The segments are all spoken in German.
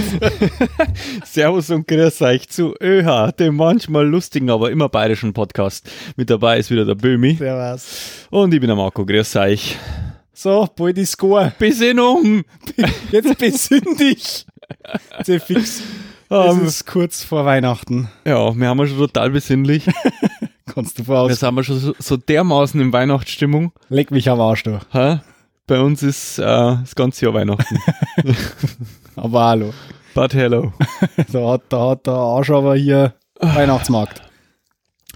Servus und grüß euch zu ÖH, dem manchmal lustigen, aber immer bayerischen Podcast. Mit dabei ist wieder der Böhmi. Servus. Und ich bin der Marco, grüß euch. So, bald ist Score. Besinnung! Jetzt besinn dich. Sehr fix. Ähm, Es ist kurz vor Weihnachten. ja, wir haben ja schon total besinnlich. Kannst du Wir voraus. sind wir schon so, so dermaßen in Weihnachtsstimmung. Leck mich am Arsch, du. Hä? Bei uns ist äh, das ganze Jahr Weihnachten. Aber hallo. But hello. Da hat, da hat der Arsch aber hier Weihnachtsmarkt.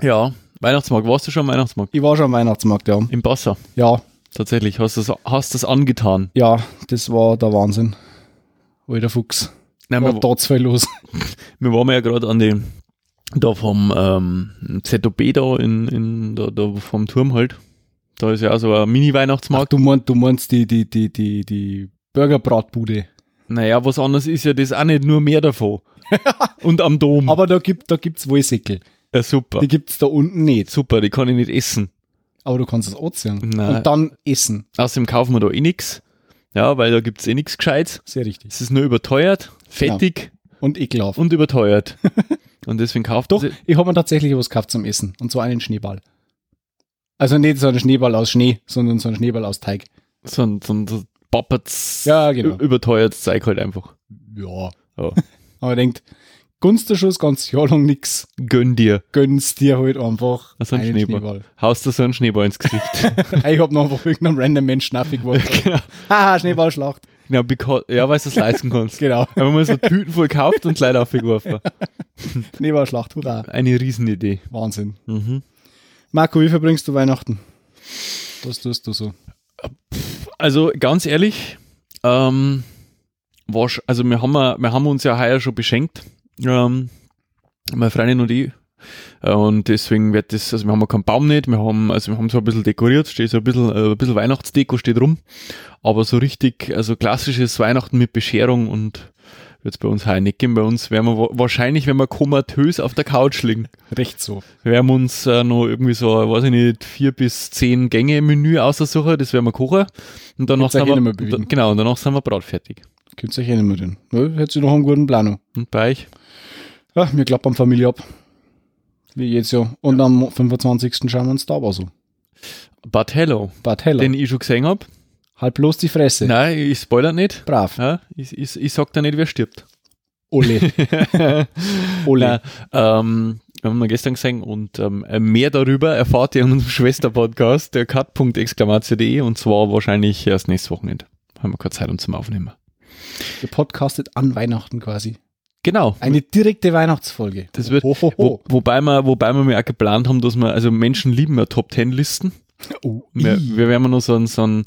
Ja, Weihnachtsmarkt. Warst du schon am Weihnachtsmarkt? Ich war schon am Weihnachtsmarkt, ja. Im Basser. Ja, Tatsächlich. Hast du das, hast das angetan? ja, das war der Wahnsinn. Alter Fuchs. Nein, War da zwei los. wir waren ja gerade an den, da vom ähm, ZOB da, in, in, da, da vom Turm halt. Da ist ja auch so ein Ach, Mini-Weihnachtsmarkt. du meinst, du meinst die, die, die, die, die Burgerbratbude. Naja, was anderes ist ja das auch nicht nur mehr davon. Und am Dom. Aber da gibt, da gibt's wohl Säckel. ja, super. Die gibt's da unten nicht. Super, die kann ich nicht essen. Aber du kannst es anziehen. Nein. Und dann essen. Außerdem kaufen wir da eh nix. Ja, weil da gibt's eh nix Gescheites. Sehr richtig. Es ist nur überteuert, fettig Und ekelhaft. und überteuert. und deswegen kauft Doch, ich habe mir tatsächlich was gekauft zum Essen. Und zwar einen Schneeball. Also nicht so einen Schneeball aus Schnee, sondern so einen Schneeball aus Teig. so ein, so ein so Puppets, Ja, genau. überteuertes Zeug halt einfach. Ja. Ja. Aber denkt, gunst du schon das ganze Jahr lang nix, Gönn dir. gönnst dir halt einfach Also ein einen Schneeball. Haust du so einen Schneeball ins Gesicht. ich hab noch einfach irgendeinem random Mensch Schnaffi geworfen. genau. Haha, Schneeballschlacht. genau because, ja, weil du es leisten kannst. Genau. Wenn man so Tüten voll kauft und leider aufgeworfen. Schneeballschlacht, hurra. Eine Riesenidee. Wahnsinn. Mhm. Marco, wie verbringst du Weihnachten? Was tust du so? Also ganz ehrlich, ähm, war's, also wir haben, wir haben uns ja heuer schon beschenkt, ähm, meine Freundin und ich. Äh, Und deswegen wird das, also wir haben keinen Baum nicht, wir haben, also wir haben so ein bisschen dekoriert, steht so ein bisschen, äh, ein bisschen Weihnachtsdeko steht rum, aber so richtig, also klassisches Weihnachten mit Bescherung und wird es bei uns nicht geben. Bei uns werden wir wa- wahrscheinlich, wenn wir komatös auf der Couch liegen, Recht so. wir werden uns äh, noch irgendwie so, weiß ich nicht, vier bis zehn Gänge Menü aussuchen, das werden wir kochen. Und danach sind eh wir, bewegen. genau, und danach sind wir bratfertig. Könnt ihr euch eh nicht mehr tun. Ja, hättest du noch einen guten Plan. Und bei euch? Ja, wir klappern Familie ab. Wie jetzt ja. Und am 25. schauen wir uns Star Wars an. But Hello, Bad Heller. den ich schon gesehen habe. Halt bloß die Fresse. Nein, ich spoiler nicht. Brav. Ja, ich, ich, ich sag da nicht, wer stirbt. Ole. Ole. Nein, ähm, haben wir gestern gesehen und ähm, mehr darüber erfahrt ihr in unserem Schwester-Podcast, der cut.exclamation.de und zwar wahrscheinlich erst nächstes Wochenende. Haben wir keine Zeit, um zum Aufnehmen. Ihr podcastet an Weihnachten quasi. Genau. Eine direkte Weihnachtsfolge. Das wird, Ho, ho, Wo, wobei wir, wobei wir mir auch geplant haben, dass wir, also Menschen lieben ja Top Ten Listen. Oh, Wir, wir werden noch so einen, so einen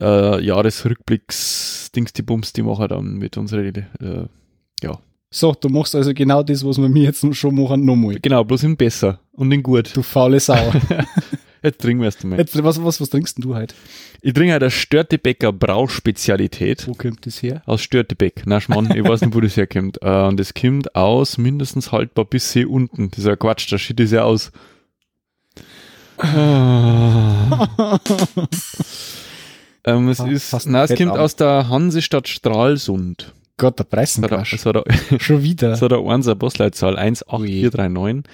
äh, Jahresrückblicks-Dings, die Bums, die machen dann mit unserer, äh, ja. So, du machst also genau das, was wir mir jetzt schon machen, nochmal. Genau, bloß in besser und in gut. Du faule Sau. Jetzt trinken wir erst einmal. Jetzt, was, was, was trinkst denn du heute? Ich trinke halt eine Störtebecker Brauspezialität Wo kommt das her? aus Störtebeck. Na Schmarrn, ich weiß nicht, wo das herkommt. Äh, und das kommt aus mindestens haltbar bis hier unten. Das ist ja Quatsch, da steht das ja aus. ähm, es Ah, ist, kommt aus der Hansestadt Stralsund. Gott, der er- hat, er- Schon wieder. hat eine 1er Postleitzahl 18439.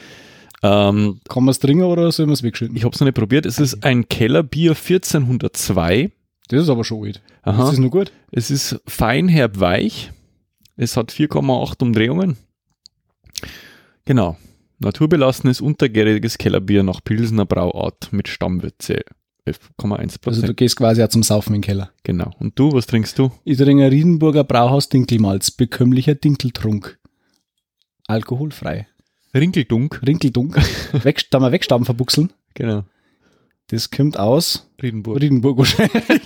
Ähm, Kann man es trinken oder soll man es wegschütten? ich habe es noch nicht probiert. Es ist ein Kellerbier 1402. Das ist aber schon alt. Aha. Das ist nur gut. Es ist fein, herb, weich. Es hat 4,8 Umdrehungen. Genau. Naturbelassenes, untergäriges Kellerbier nach Pilsener Brauart mit Stammwürze. 11,1 Also du gehst quasi auch zum Saufen in den Keller. genau. Und du, was trinkst du? Ich trinke ein Riedenburger Brauhaus Dinkelmalz. Bekömmlicher Dinkeltrunk. Alkoholfrei. Rinkeldunk. Rinkeldunk. Weg, da mal wegstaben verbuchseln. Genau. Das kommt aus Riedenburg. Riedenburg wahrscheinlich.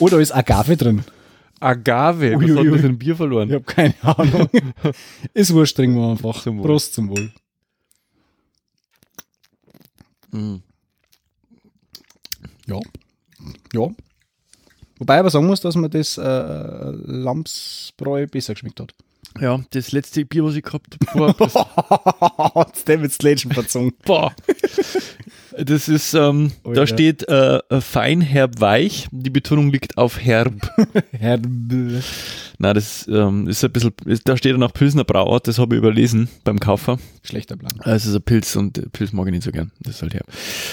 Oder ist Agave drin? Agave. Was Ui, hat ui, das ui. in Bier verloren? Ich habe keine Ahnung. ist wurscht, trinken wir einfach. Zum Wohl. Prost zum Wohl. Mm. Ja. Ja. Wobei ich aber sagen muss, dass mir das äh, Lamsbräu besser geschmeckt hat. Ja, das letzte Bier, was ich gehabt habe, war Hat's dem jetzt Lädchen verzogen. Boah. Das ist, ähm, Oh da ja. steht äh, fein, herb, weich. Die Betonung liegt auf herb. Herb. Na, das ähm, ist ein bisschen, da steht dann auch Pilsner Brauart, das habe ich überlesen beim Kaufer. Schlechter Plan. Äh, Es ist ein Pilz und äh, Pilz mag ich nicht so gern. Das ist halt herb.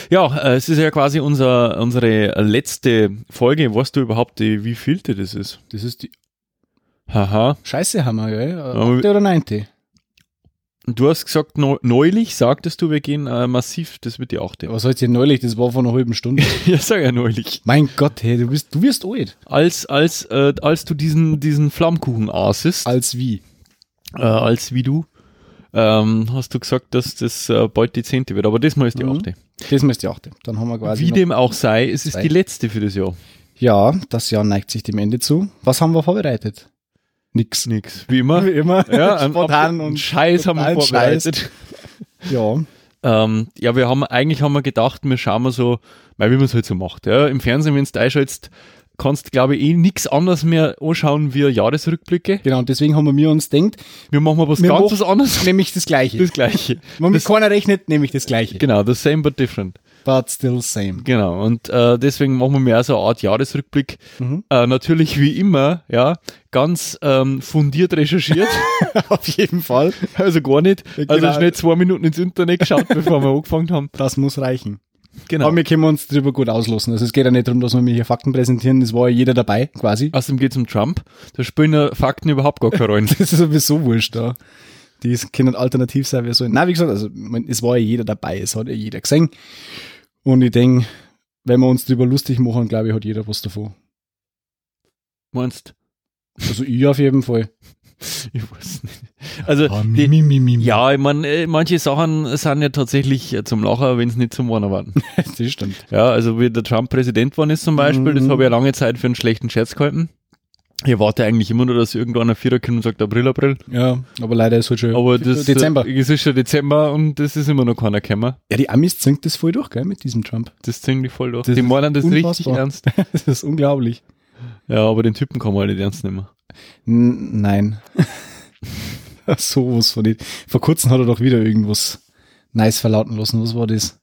Ja, äh, es ist ja quasi unser, unsere letzte Folge. Weißt du überhaupt, die, wie vielte das ist? Das ist die Haha. Scheiße Hammer, gell? Aber- Achte oder neunte? Du hast gesagt, neu- neulich sagtest du, wir gehen äh, massiv, das wird die achte. Was soll's denn neulich? Das war vor einer halben Stunde. ja, sag ja neulich. mein Gott, hey, du bist, du wirst alt. Als, als, äh, als du diesen, diesen Flammkuchen aßest, Als wie? äh, als wie du, ähm, hast du gesagt, dass das äh, bald die zehnte wird. Aber das mal ist die Mhm. achte. Das müsste die achte. Dann haben wir quasi. Wie dem auch sei, es ist zwei. die letzte für das Jahr. ja, das Jahr neigt sich dem Ende zu. Was haben wir vorbereitet? Nix. Nix. Wie immer. Wie immer. Ja, Spontan und Scheiß haben wir vorbereitet. ja. Ähm, ja, wir haben eigentlich haben wir gedacht, wir schauen mal so, weil wie man es halt so macht. Ja, Im Fernsehen, wenn du einschaltest, kannst glaube ich eh nichts anderes mehr anschauen wie Jahresrückblicke. Genau, und deswegen haben wir uns denkt, Wir machen mal was Wir ganz was anderes. nämlich das Gleiche. Das gleiche. Wenn mit keiner rechnet, nämlich das Gleiche. Genau, the same but different. But still same. Genau. Und äh, deswegen machen wir mehr so eine Art Jahresrückblick. Mhm. Äh, natürlich wie immer, ja, ganz ähm, fundiert recherchiert. Auf jeden Fall. also gar nicht. Also Genau. schnell zwei Minuten ins Internet geschaut, bevor wir angefangen haben. Das muss reichen. Genau. Aber wir können uns drüber gut auslassen. Also es geht ja nicht darum, dass wir mir hier Fakten präsentieren. Das war ja jeder dabei, quasi. Außerdem geht es um Trump. Da spielen ja Fakten überhaupt gar keine Rolle. Das ist sowieso wurscht da. Die ist- können alternativ sein, wie so. Na, wie gesagt, also mein, es war ja jeder dabei, es hat ja jeder gesehen. Und ich denke, wenn wir uns drüber lustig machen, glaube ich, hat jeder was davon. Meinst Also ich auf jeden Fall. Ich weiß nicht. Also, Ah, die, mi, mi, mi, mi. ja, ich meine, äh, manche Sachen sind ja tatsächlich äh, zum Lachen, wenn es nicht zum Warner waren. das stimmt. Ja, also wie der Trump Präsident geworden ist zum Beispiel, das Mhm. habe ich ja lange Zeit für einen schlechten Scherz gehalten. Ich warte eigentlich immer nur, dass irgendwann ein Vierer kommt und sagt April, April. Ja, aber leider ist halt schon Aber das Dezember. Äh, es ist schon Dezember und das ist immer noch keiner gekommen. Ja, die Amis zinkt das voll durch, gell, mit diesem Trump. Das ziemlich voll durch. Das die meinen das richtig unfassbar. ernst. Das ist unglaublich. Ja, aber den Typen kann man halt nicht ernst nehmen. N nein. so was von nicht. Vor kurzem hat er doch wieder irgendwas nice verlauten lassen. Was war das?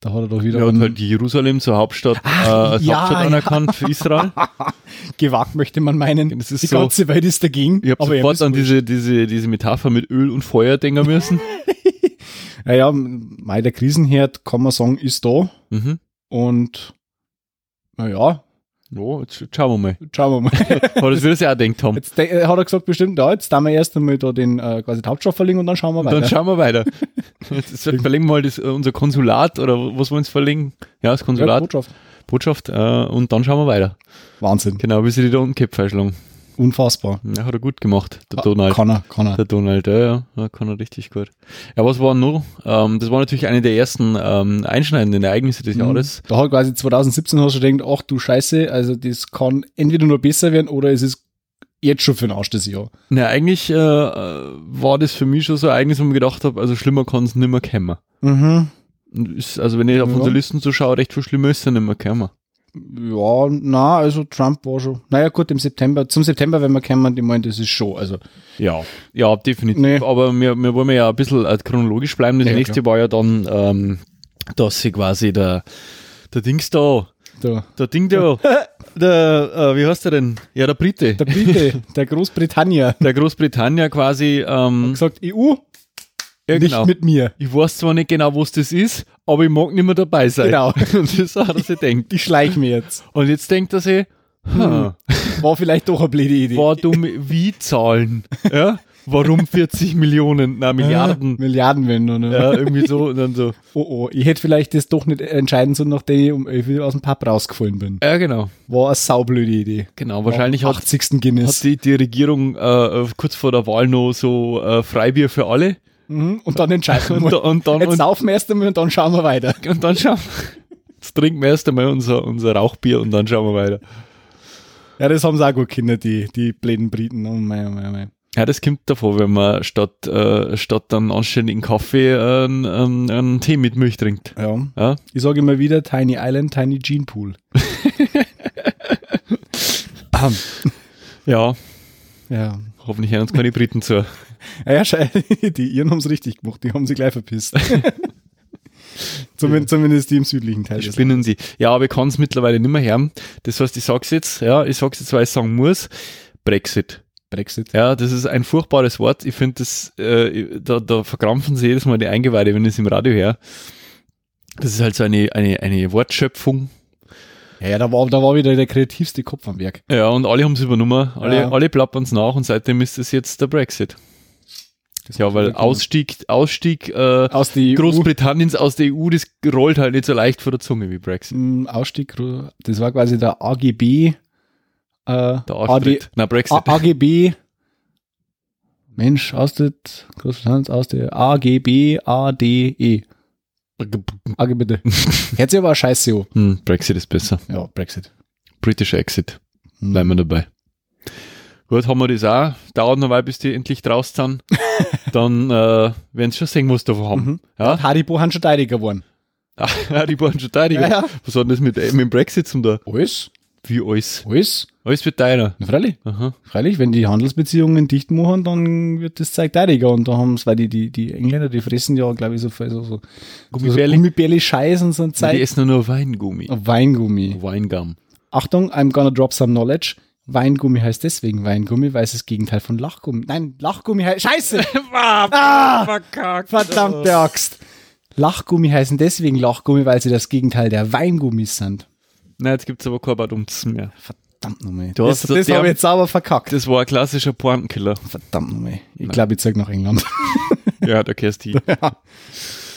Da hat er doch wieder Er hat einen- halt Jerusalem zur Hauptstadt, Ach, äh, als ja, Hauptstadt ja. anerkannt für Israel. gewagt, möchte man meinen. Das ist die so- ganze Welt ist dagegen. Ich habe aber sofort an diese, diese, diese Metapher mit Öl und Feuer denken müssen. Ja, ja, mei, der Krisenherd, kann man sagen, ist da. mhm. Und naja, Ja, jetzt schauen wir mal. schauen wir mal. Aber das wird er sich auch gedacht haben. Jetzt de- hat er gesagt, bestimmt, ja, jetzt tun wir erst einmal da den äh, quasi Hauptstoff verlegen und dann schauen wir Und weiter. dann schauen wir weiter. Jetzt verlegen wir mal das, äh, unser Konsulat oder was wollen wir uns verlegen? Ja, das ja, Konsulat, Botschaft. Botschaft äh, und dann schauen wir weiter. Wahnsinn. Genau, bis sie die da unten einschlagen. Unfassbar. Ja, hat er gut gemacht, der Donald. Kann er, kann er. Der Donald, ja, ja, ja, kann er richtig gut. Ja, was war noch? Ähm, das war natürlich eine der ersten ähm, einschneidenden Ereignisse des Jahres. Da hat quasi 2017 hast du gedacht, ach du Scheiße, also das kann entweder nur besser werden oder es ist jetzt schon für den Arsch das Jahr. Na, eigentlich äh, war das für mich schon so ein Ereignis, wo ich mir gedacht habe, also schlimmer kann es nicht mehr kommen. Mhm. Ist, also wenn ich auf Ja. unsere Listen so schaue, recht viel schlimmer ist es nicht mehr kommen. Ja, na, also Trump war schon. Naja, gut, im September, zum September, wenn wir kommen, ich meine, das ist schon, also. Ja, ja, definitiv. Nee. Aber wir, wir wollen ja ein bisschen äh, chronologisch bleiben. Das Ja, nächste war ja dann, ähm, dass sie quasi der, der Dings da, Der, der Ding da, der, äh, wie heißt der denn? Ja, der Brite. der Brite, der Großbritannier, Der Großbritannia quasi, ähm, gesagt, EU, ja, nicht genau. mit mir. Ich weiß zwar nicht genau, was das ist, aber ich mag nicht mehr dabei sein. Genau. Und das hat er sich denkt. Ich schleich mir jetzt. Und jetzt denkt er sich, hm, War vielleicht doch eine blöde Idee. war dumm, wie zahlen? Ja? Warum 40 Millionen, na Milliarden? Milliardenwender, ne? Ja, irgendwie so und dann so. Oh, oh, ich hätte vielleicht das doch nicht entscheiden sollen, nachdem ich um 11 Uhr aus dem Pub rausgefallen bin. Ja, genau. War eine saublöde Idee. Genau, wahrscheinlich hat, 80. Guinness. hat die, die Regierung äh, kurz vor der Wahl noch so äh, Freibier für alle. Mhm, und dann entscheiden wir Und, und dann, Jetzt und, saufen wir erst einmal und dann schauen wir weiter. und dann schauen wir. Jetzt trinken wir erst einmal unser, unser Rauchbier und dann schauen wir weiter. Ja, das haben sie auch gut Kinder, die, die blöden Briten. Oh mein, oh mein, oh mein. Ja, das kommt davor, wenn man statt, äh, statt dann anständigen Kaffee äh, einen, einen, einen Tee mit Milch trinkt. Ja. Ja? Ich sage immer wieder Tiny Island, Tiny Gene Pool. Ja, ja. hoffentlich hören uns keine Briten zu. Ja, ja, die Iren haben es richtig gemacht, die haben sie gleich verpisst. Zumindest, zumindest die im südlichen Teil. Spinnen die. Ja, aber ich kann es mittlerweile nicht mehr hören. Das heißt, ich sag's jetzt, ja, ich sag's jetzt, weil ich sagen muss, Brexit. Brexit. Ja, das ist ein furchtbares Wort. Ich finde das, äh, da, da verkrampfen sie jedes Mal die Eingeweide, wenn ich es im Radio höre. Das ist halt so eine, eine, eine Wortschöpfung. Ja, ja, da war, da war wieder der kreativste Kopf am Werk. Ja, und alle haben es übernommen. Alle, Ja. alle plappern es nach und seitdem ist es jetzt der Brexit. Ja, weil Ausstieg, Ausstieg äh, aus der Großbritanniens aus der EU, das rollt halt nicht so leicht vor der Zunge wie Brexit. m, Ausstieg, das war quasi der AGB, äh, Der AD, Austritt. Na, Brexit. A- AGB, Mensch, Austritt, Großbritanniens aus der AGB, ADE. AGB bitte. Sich aber scheiße. Hm, Brexit ist besser. Ja, Brexit. British Exit. Hm. Bleiben wir dabei. Gut, haben wir das auch. Dauert noch mal, bis die endlich draußen sind. Dann äh, werden sie schon sehen, was davon haben. Mhm. Ja? Haribo haben schon Teidiger geworden. ja, die waren schon Verteidiger. Ja, ja. Was hat denn das mit, äh, mit dem Brexit zum da? Alles? Wie alles? Alles? Alles wird teurer. Na, freilich. Aha. Freilich, wenn die Handelsbeziehungen dicht machen, dann wird das Zeug teidiger. Und da haben es, weil die, die, die Engländer, die fressen ja, glaube ich, so, so, so, so Gummibärli. Gummibärli Scheiß und so ein Die Zeug. essen nur Weingummi. Weingummi. Weingum. Achtung, I'm gonna drop some knowledge. Weingummi heißt deswegen Weingummi, weil es das Gegenteil von Lachgummi. Nein, Lachgummi heißt. Scheiße! ah, Verkackt. verdammte Axt! Lachgummi heißen deswegen Lachgummi, weil sie das Gegenteil der Weingummis sind. Nein, jetzt gibt's aber kein Badumts mehr. Verdammt nochmal. Du Das, hast- das die habe haben- ich jetzt sauber verkackt. Das war ein klassischer Pointenkiller. Verdammt nochmal. Ich glaube, ich zeig nach England. ja, da kehrst du hin.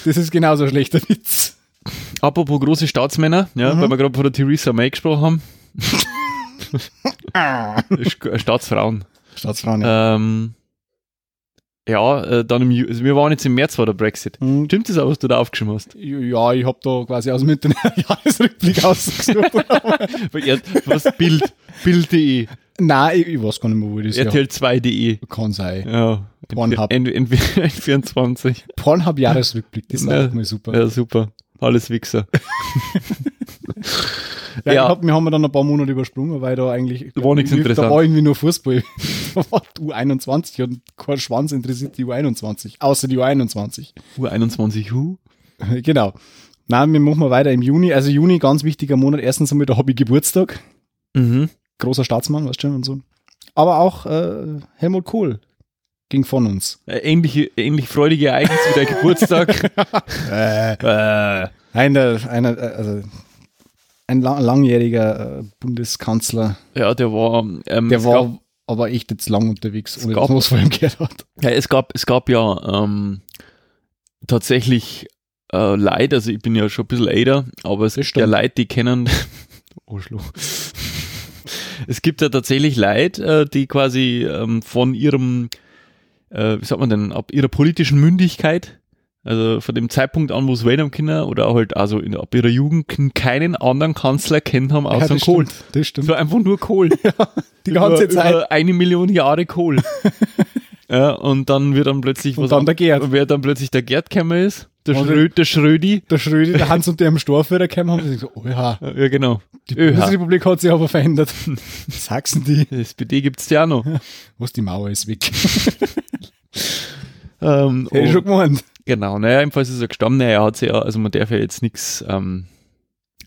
Das ist genauso ein schlechter Witz. Apropos große Staatsmänner, ja, Mhm. weil wir gerade von der Theresa May gesprochen haben. Staatsfrauen. Staatsfrauen, ja. Ähm, ja, äh, dann im also wir waren jetzt im März war der Brexit. Mhm. Stimmt das auch, was du da aufgeschrieben hast? Ja, ich habe da quasi aus dem Jahresrückblick ausgesucht. Er- Was? Bild. Bild.de. Nein, ich, ich weiß gar nicht mehr, wo das her RTL2.de. Kann sein. Ja. Pornhub. Entweder 24. Pornhub Jahresrückblick, das ist Ja. auch mal super. Ja, super. Alles Wichser. Ja, Ja. Ich hab, wir haben dann ein paar Monate übersprungen, weil da eigentlich War nichts Da interessant. war irgendwie nur Fußball. Da war die U21 und kein Schwanz interessiert die U21, außer die U21. Uhr 21 Hu. Genau. Na, wir machen mal weiter im Juni. Also Juni, ganz wichtiger Monat. Erstens einmal, da habe ich Geburtstag. Mhm. Großer Staatsmann, weißt du schon, und so. Aber auch äh, Helmut Kohl ging von uns. Äh, Ähnliche, ähnlich freudige Ereignis wie der Geburtstag. Äh, äh, einer, einer, also ein lang, langjähriger äh, Bundeskanzler, ja, der war, ähm, der war Gab, aber echt jetzt lang unterwegs, ohne gab- dass man was von ihm gehört hat. ja, es gab, es gab ja ähm, tatsächlich äh, Leute, also ich bin ja schon ein bisschen älter, aber es gibt ja. Leute, die kennen. Arschloch. es gibt ja tatsächlich Leute, äh, die quasi ähm, von ihrem, äh, wie sagt man denn, ab ihrer politischen Mündigkeit, also von dem Zeitpunkt an, wo es können, oder halt also in, ab ihrer Jugend keinen anderen Kanzler kennt haben außer das Kohl. Stimmt, das stimmt. Es war einfach nur Kohl. Die ganze über, Zeit. Über eine Million Jahre Kohl. ja, und dann wird dann plötzlich Und dann der Gerd. Wer dann plötzlich der Gerd gekommen ist, der, Und- Schrö, der Schrödi. Der Schrödi, der Hans und der im Storführer gekommen haben, und so, oh ja, Ja, genau. die. Bundesrepublik hat sich aber verändert. Sachsen die, Die SPD gibt's ja auch noch. was die Mauer ist weg. Ähm, ich schon gemeint. genau, naja, jedenfalls ist er gestorben. Naja, er hat sich ja, also man darf ja jetzt nichts, ähm,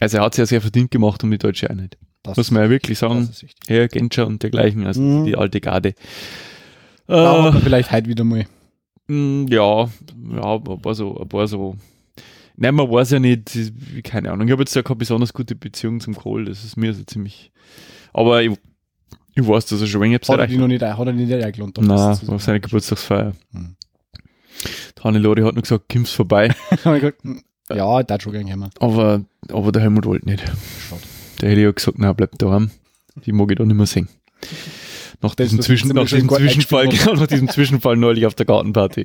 also er hat sich ja sehr verdient gemacht um die deutsche Einheit. Das, Muss man ja wirklich sagen. Herr Genscher und dergleichen, also Mhm. die alte Garde. Hat Äh, vielleicht heute wieder mal. Mm, Ja, ja, ein paar so, ein paar so. Nein, man weiß ja nicht, keine Ahnung. Ich habe jetzt ja keine besonders gute Beziehung zum Kohl, das ist mir so ziemlich. Aber ich, ich weiß, dass er schon wenig Hat er erreicht die noch nicht, hat er nicht eingeladen. Nein, auf seine Geburtstagsfeier. Hm. Hannelore hat nur gesagt, kommst vorbei, hm, ja, da schon gerne kommen. aber, aber der Helmut wollte nicht. Schade. Der hätte ja gesagt, na, bleib daheim. Die mag ich da nicht mehr sehen. Nach Das diesem, Zwischen, nach diesem Zwischenfall, genau, nach diesem Zwischenfall neulich auf der Gartenparty.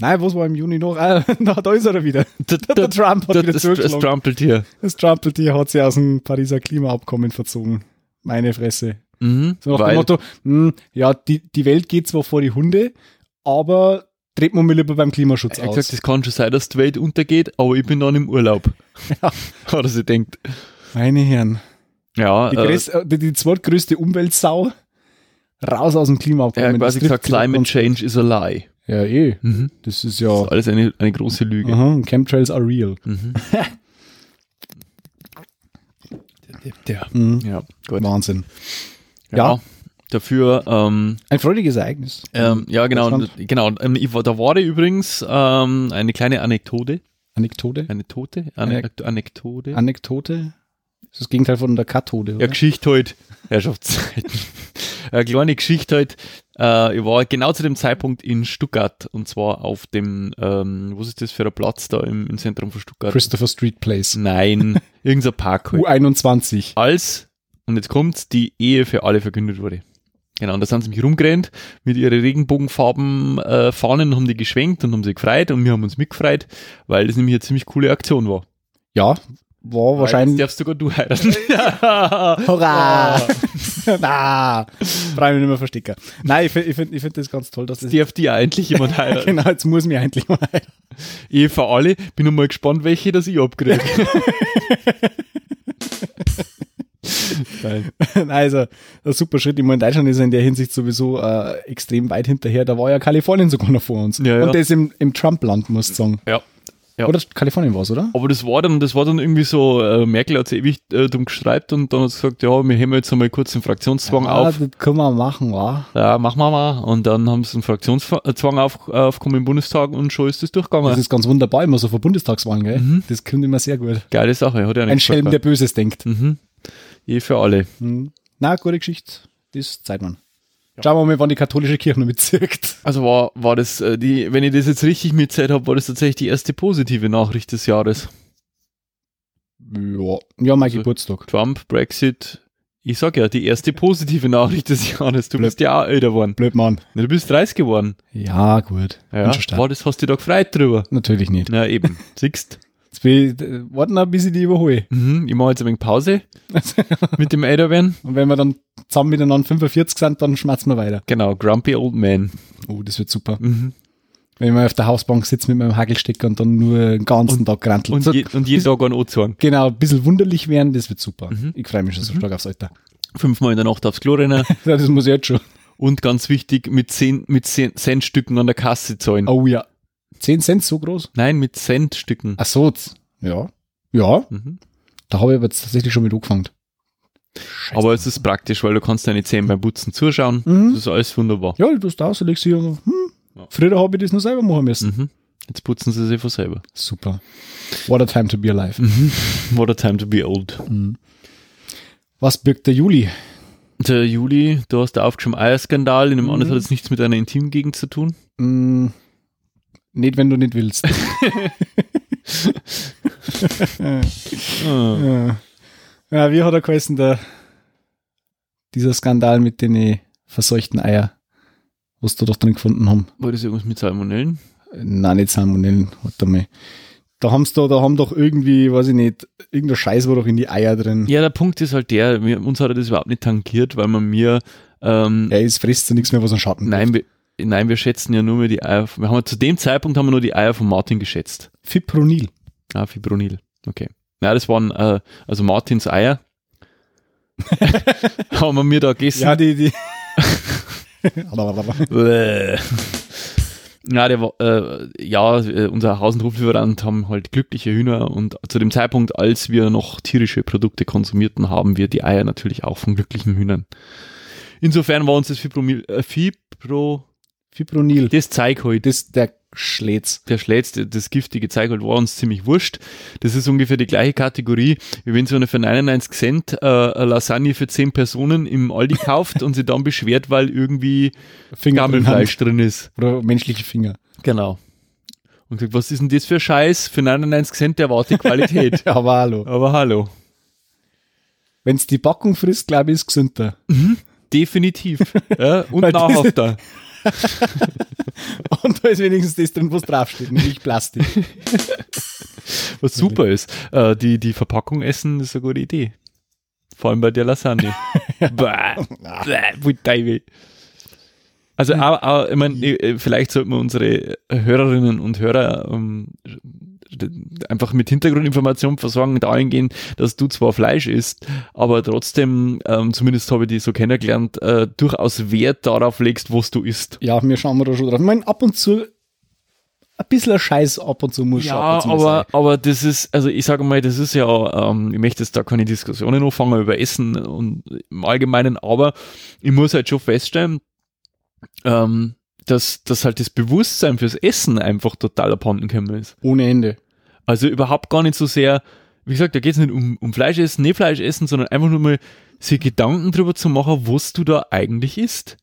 Nein, was war im Juni noch? Ah, na, da ist er wieder. Der, Der Trump hat das, wieder das, das. Trumpeltier. Das Trumpeltier hat sich aus dem Pariser Klimaabkommen verzogen. Meine Fresse. Mhm, So nach dem Motto, hm, ja, die, die Welt geht zwar vor die Hunde, aber dreht man mal lieber beim Klimaschutz hat aus. gesagt, es kann schon sein, dass die Welt untergeht, aber ich bin dann im Urlaub. Ja. Hat er sich denkt. Meine Herren. Ja, Die, äh, die, die zweitgrößte Umweltsau raus aus dem er Klimaabkommen. hat quasi Das gesagt, sie Climate Change is a lie. Ja, eh. Mhm. Das ist Das ja. ist alles eine, eine große Lüge. Aha, Chemtrails are real. Mhm. der, der. Mhm. Ja, gut. Wahnsinn. Ja. Ja. Dafür, ähm, Ein freudiges Ereignis. ähm, ja genau, genau. Ähm, da war übrigens ähm, eine kleine Anekdote. Anekdote. Eine Tote? Ane Anekdote? Anekdote. Das ist das Gegenteil von der Kathode. Ja? Geschichte halt, Herrschaftszeiten. Eine kleine Geschichte halt. Äh, ich war genau zu dem Zeitpunkt in Stuttgart und zwar auf dem, ähm, was ist das für ein Platz da im, im Zentrum von Stuttgart? Christopher Street Place. Nein, irgendein Park halt. U21. Als, und jetzt kommt's, die Ehe für alle verkündet wurde. Genau, und da sind sie mich rumgerannt mit ihren Regenbogenfarben äh, Fahnen, haben die geschwenkt und haben sich gefreut und wir haben uns mitgefreut, weil das nämlich eine ziemlich coole Aktion war. Ja, war Jetzt wahrscheinlich. darfst sogar du heiraten. Hurra! Na, brauche ich nicht mehr verstecken. Nein, ich finde ich find, ich find das ganz toll, dass das. Darf die ja endlich jemand heiraten. genau, jetzt muss mich eigentlich mal heiraten. Für alle. Bin noch mal gespannt, welche das ich abkriege. Also, ein super Schritt. Ich meine, Deutschland ist in der Hinsicht sowieso äh, extrem weit hinterher. Da war ja Kalifornien sogar noch vor uns. Ja, ja. Und das im, im Trump-Land, muss ich sagen. Ja. Ja. Oder Kalifornien war es, oder? Aber das war dann, das war dann irgendwie so, äh, Merkel hat sich ewig äh, dumm gestreikt und dann hat sie gesagt, ja, wir heben jetzt einmal kurz den Fraktionszwang ja, auf. das können wir machen, wa? Ja, machen wir mal. Und dann haben sie einen Fraktionszwang auf, aufgekommen im Bundestag und schon ist das durchgegangen. Das ist ganz wunderbar, immer so vor Bundestagswahlen, gell? Mhm. Das kommt immer sehr gut. Geile Sache, hat ja Ein Schelm, der Böses denkt. Mhm. Ehe für alle. Mhm. Na, gute Geschichte. Das zeigt man. Schauen wir mal, wann die katholische Kirche noch mitzirkt. Also war, war das, äh, die, wenn ich das jetzt richtig mitzählt habe, war das tatsächlich die erste positive Nachricht des Jahres. Ja, ja mein So. Geburtstag. Trump, Brexit. Ich sag ja, die erste positive Nachricht des Jahres. Du bist ja auch älter geworden. Blöd, Mann. Du bist 30 geworden. Ja, gut. Ja, war das, hast du dich da gefreut drüber? Natürlich nicht. Na eben, siehst. Ich, äh, warten noch, bis ich die überhole. Mhm, ich mache jetzt ein wenig Pause mit dem Älterwerden. Und wenn wir dann zusammen miteinander 45 sind, dann schmerzen wir weiter. Genau, Grumpy Old Man. Oh, das wird super. Mhm. Wenn ich mal auf der Hausbank sitze mit meinem Hagelstecker und dann nur den ganzen Tag grantelt. Und, je, und jeden Tag einen Ozean. genau, ein bisschen wunderlich werden, das wird super. Mhm. Ich freue mich schon so stark aufs Alter. Fünfmal in der Nacht aufs Klo rennen. Ja, das muss ich jetzt schon. Und ganz wichtig, mit zehn, mit zehn Centstücken an der Kasse zahlen. Oh ja. 10 Cent so groß? Nein, mit Centstücken. Ach so, ja. Ja, Mhm. da habe ich aber jetzt tatsächlich schon mit angefangen. Aber es ist praktisch, weil du kannst deine Zähne beim Putzen zuschauen. Mhm. Das ist alles wunderbar. Ja, du tust aus, du legst sie und hm, Ja. früher habe ich das noch selber machen müssen. Mhm. Jetzt putzen sie sich von selber. Super. What a time to be alive. Mhm. What a time to be old. Was birgt der Juli? Der Juli, du hast da aufgeschrieben Eierskandal, in dem Mhm. anderen hat es nichts mit einer Intimgegend zu tun. Mm, nicht, wenn du nicht willst. Ja. ja, wie hat er geheißen, der, dieser Skandal mit den äh, verseuchten Eier, was da doch drin gefunden haben? War das irgendwas mit Salmonellen? Nein, nicht Salmonellen, warte mal. Da haben's da, da haben doch irgendwie, weiß ich nicht, irgendein Scheiß war doch in die Eier drin. Ja, der Punkt ist halt der, wir, uns hat er das überhaupt nicht tangiert, weil man mir, ähm, Ja, es frisst ja nichts mehr, was an Schatten nein, wir, nein, wir schätzen ja nur mehr die Eier, wir haben zu dem Zeitpunkt haben wir nur die Eier von Martin geschätzt. Fipronil. Ah, Fibronil. Okay. Ja, das waren, äh, also Martins Eier. haben wir mir da gegessen. Ja, die, die. Ja, der äh, ja, äh, unser Haus- und Hoflieferant haben halt glückliche Hühner und zu dem Zeitpunkt, als wir noch tierische Produkte konsumierten, haben wir die Eier natürlich auch von glücklichen Hühnern. Insofern war uns das Fibromil, äh, Fibro, Fipronil. das Zeug halt, Das der Schlätz. der schlägste, das giftige Zeug halt war uns ziemlich wurscht. Das ist ungefähr die gleiche Kategorie, wie wenn so eine für 99 Cent äh, Lasagne für 10 Personen im Aldi kauft und sie dann beschwert, weil irgendwie Finger Gammelfleisch drin ist. Oder menschliche Finger. Genau. Und gesagt, was ist denn das für Scheiß? Für 99 Cent erwarte Qualität. Aber hallo. Aber hallo. Wenn's die Backung frisst, glaube ich, ist gesünder. Definitiv. Ja, und Weil nahrhafter. Und da ist wenigstens das drin, was draufsteht, nämlich Plastik. Was super ist. Äh, die, die Verpackung essen ist eine gute Idee. Vor allem bei der Lasagne. Bäh, bäh. Also, aber, aber, ich meine, äh, vielleicht sollten wir unsere Hörerinnen und Hörer ähm, einfach mit Hintergrundinformationen versorgen, dahingehend, dass du zwar Fleisch isst, aber trotzdem, ähm, zumindest habe ich die so kennengelernt, äh, durchaus Wert darauf legst, was du isst. Ja, wir schauen wir da schon drauf. Ich meine, ab und zu ein bisschen Scheiß ab und zu muss Ja, und aber, aber das ist, also ich sage mal, das ist ja, ähm, ich möchte jetzt da keine Diskussionen anfangen über Essen und im Allgemeinen, aber ich muss halt schon feststellen, ähm, dass, dass halt das Bewusstsein fürs Essen einfach total abhanden gekommen ist. Ohne Ende. Also überhaupt gar nicht so sehr, wie gesagt, da geht es nicht um, um Fleisch essen, nicht Fleisch essen, sondern einfach nur mal sich Gedanken drüber zu machen, was du da eigentlich isst.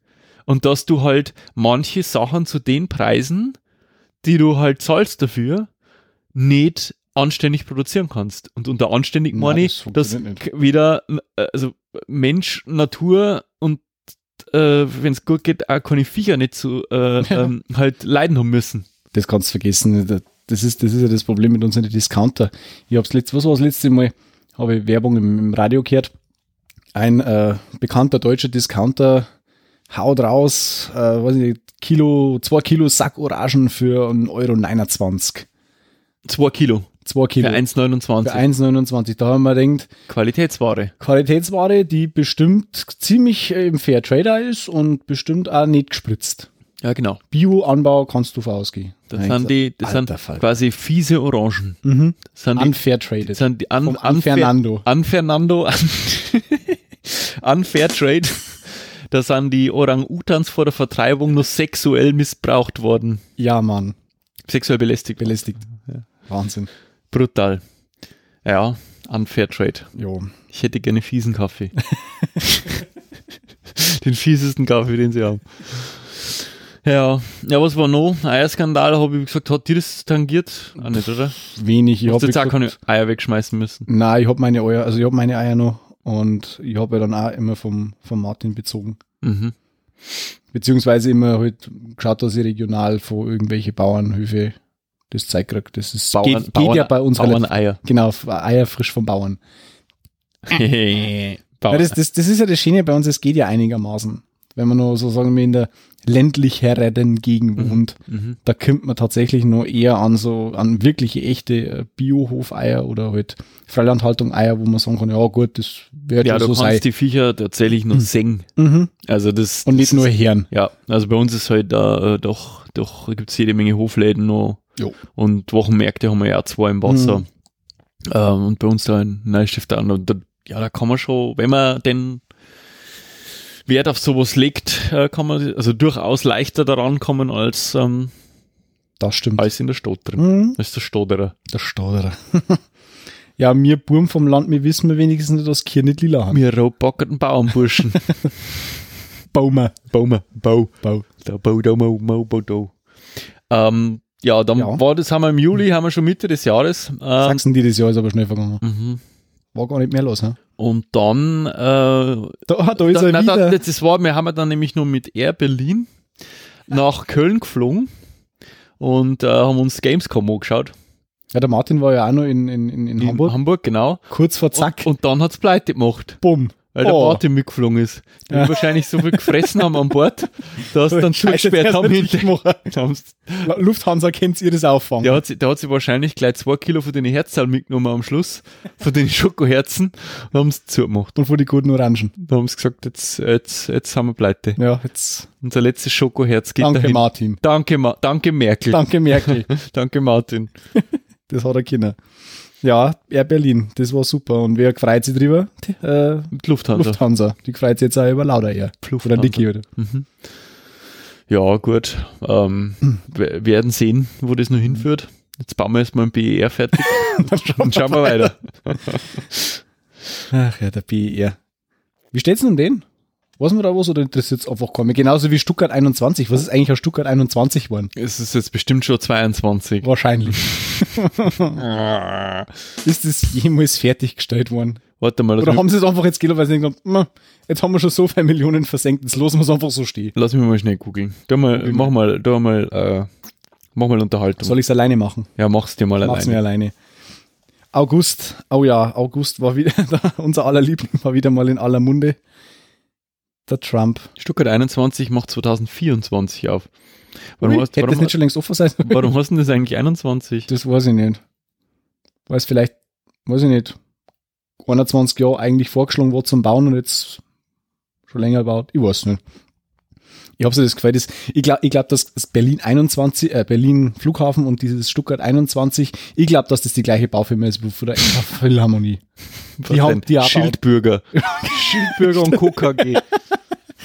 Und dass du halt manche Sachen zu den Preisen, die du halt zahlst dafür, nicht anständig produzieren kannst. Und unter anständig meine das ich, dass k- wieder, äh, also Mensch, Natur und äh, wenn es gut geht, auch keine Viecher nicht zu äh, ähm, halt leiden haben müssen. Das kannst du vergessen. Das ist, das ist ja das Problem mit unseren Discounter. Ich hab's letzt, was war das letzte Mal? Habe ich Werbung im, im Radio gehört. Ein äh, bekannter deutscher Discounter haut raus, äh, weiß ich nicht, Kilo, zwei Kilo Sack Orangen für 1,29 Euro. Zwei Kilo Zwei Kilo. für 1,29. Für 1,29. Da haben wir gedacht, Qualitätsware. Qualitätsware, die bestimmt ziemlich äh, im Fair Trader ist und bestimmt auch nicht gespritzt. Ja, genau. Bio-Anbau kannst du vorausgehen. Das sind die, das sind quasi fiese Orangen. Mhm. Das sind die, Unfair traded. das sind die an, Vom an, Fernando. An Fernando. An, an Fairtrade. Da sind die Orang-Utans vor der Vertreibung nur sexuell missbraucht worden. Ja, Mann. Sexuell belästigt. Belästigt. Wahnsinn. Brutal. Ja, an Fairtrade. Jo. Ich hätte gerne fiesen Kaffee. den fiesesten Kaffee, den sie haben. Ja, ja, was war noch? Eierskandal, habe ich gesagt, hat dir das tangiert? Auch nicht, oder? Wenig. Ich habe jetzt auch keine Eier wegschmeißen müssen. Nein, ich habe meine Eier, also ich habe meine Eier noch und ich habe ja dann auch immer vom, vom Martin bezogen. Mhm. Beziehungsweise immer halt geschaut, dass ich regional von irgendwelche Bauernhöfe das Zeug kriege. Das ist, Bauern, geht, geht ja bei uns relativ, Bauerneier. genau, Eier frisch vom Bauern. Bauern. Ja, das, das, das ist ja das Schöne bei uns, es geht ja einigermaßen. Wenn man nur so sagen wir in der ländlich herreden Gegend wohnt, Mhm. da kommt man tatsächlich nur eher an so, an wirkliche echte äh, Bio-Hofeier oder halt Freilandhaltung-Eier, wo man sagen kann, ja gut, das wird Ja, ja du so sein. kannst die Viecher tatsächlich nur singen. Mhm. Also das Und das nicht nur ist, Herren. Ja, also bei uns ist halt da äh, doch, doch gibt's jede Menge Hofläden noch Jo. und Wochenmärkte haben wir ja zwei im Wasser. Mhm. Ähm, und bei uns da in Neustift an. Und da, ja, da kann man schon, wenn man den Wert auf sowas legt, äh, kann man also durchaus leichter daran kommen als, ähm, Das stimmt. als in der Stadt drin. Mhm. Als der Stotterer. Der Stauderer. ja, wir Burm vom Land, wir wissen wir wenigstens nicht, dass Kier nicht lila haben. Wir rotbackerten Bauernburschen. Baumer. Baumer. Bau. Bau. Da, Bau, da, Mau, Mau, Bau, da. Ähm, ja, dann Ja. war das, haben wir im Juli, haben wir schon Mitte des Jahres. Ähm, Sachsen, die das Jahr ist aber schnell vergangen. mhm. War gar nicht mehr los, hä? Und dann, äh, Da, da ist da, er na, wieder. da, das war, wir haben dann nämlich nur mit Air Berlin nach Köln geflogen und äh, haben uns Gamescom angeschaut. ja, der Martin war ja auch noch in, in, in, in In Hamburg. Hamburg, genau. Kurz vor Zack. Und, und dann hat's pleite gemacht, bumm. Weil der Oh. Martin mitgeflogen ist. Die wahrscheinlich so viel gefressen haben an Bord, dass dann zugesperrt haben. haben's- Lufthansa kennt ihr das auffangen. Der hat, sie- der hat sich wahrscheinlich gleich zwei Kilo von den Herzzahlen mitgenommen am Schluss, von den Schokoherzen, und haben es zugemacht. Und vor die guten Orangen. Da haben sie gesagt, jetzt, jetzt, jetzt haben wir pleite. Ja, jetzt. Unser letztes Schokoherz geht Danke, dahin. Martin. Danke, Ma danke Merkel. Danke, Merkel. Danke Martin. Das hat er können. Ja, Air Berlin, das war super. Und wer freut sich drüber? Die, Äh, Lufthansa. Lufthansa. Die freut sich jetzt auch über Lauda Air. Oder Lufthansa. Niki, oder? Mhm. Ja, gut. Ähm, wir werden sehen, wo das noch hinführt. Jetzt bauen wir erstmal ein BER fertig und schauen wir weiter. Ach ja, der BER. Wie steht's denn um den? Weiß man da was oder interessiert es einfach kaum? Genauso wie Stuttgart 21. Was ist eigentlich aus Stuttgart 21 geworden? Es ist jetzt bestimmt schon 22. Wahrscheinlich. ist das jemals fertiggestellt worden? Warte mal, Oder haben sie es einfach jetzt gedacht, weil sie denken, "Ma, jetzt haben wir schon so viele Millionen versenkt, jetzt lassen wir es einfach so stehen. lass mich mal schnell googeln. Da mal, mach mal, da mal, äh, mach mal Unterhaltung. Soll ich es alleine machen? ja, mach's dir mal Mach's alleine. mir alleine. August, oh ja, August war wieder, unser aller Liebling war wieder mal in aller Munde. Der Trump. Stuttgart 21 macht 2024 auf. Warum, Ui, hast, Hätte warum, das nicht schon längst offen sein warum hast du denn das eigentlich 21? Das weiß ich nicht. weil es vielleicht, weiß ich nicht, 21 Jahre eigentlich vorgeschlagen wurde zum Bauen und jetzt schon länger baut. Ich weiß nicht. Ich habe so das Gefühl, das, ich glaube, ich glaub, dass das Berlin 21, äh, Berlin Flughafen und dieses Stuttgart 21, ich glaube, dass das die gleiche Baufirma ist wie von der Philharmonie. Die haben, die haben Schildbürger. Schildbürger und KKG.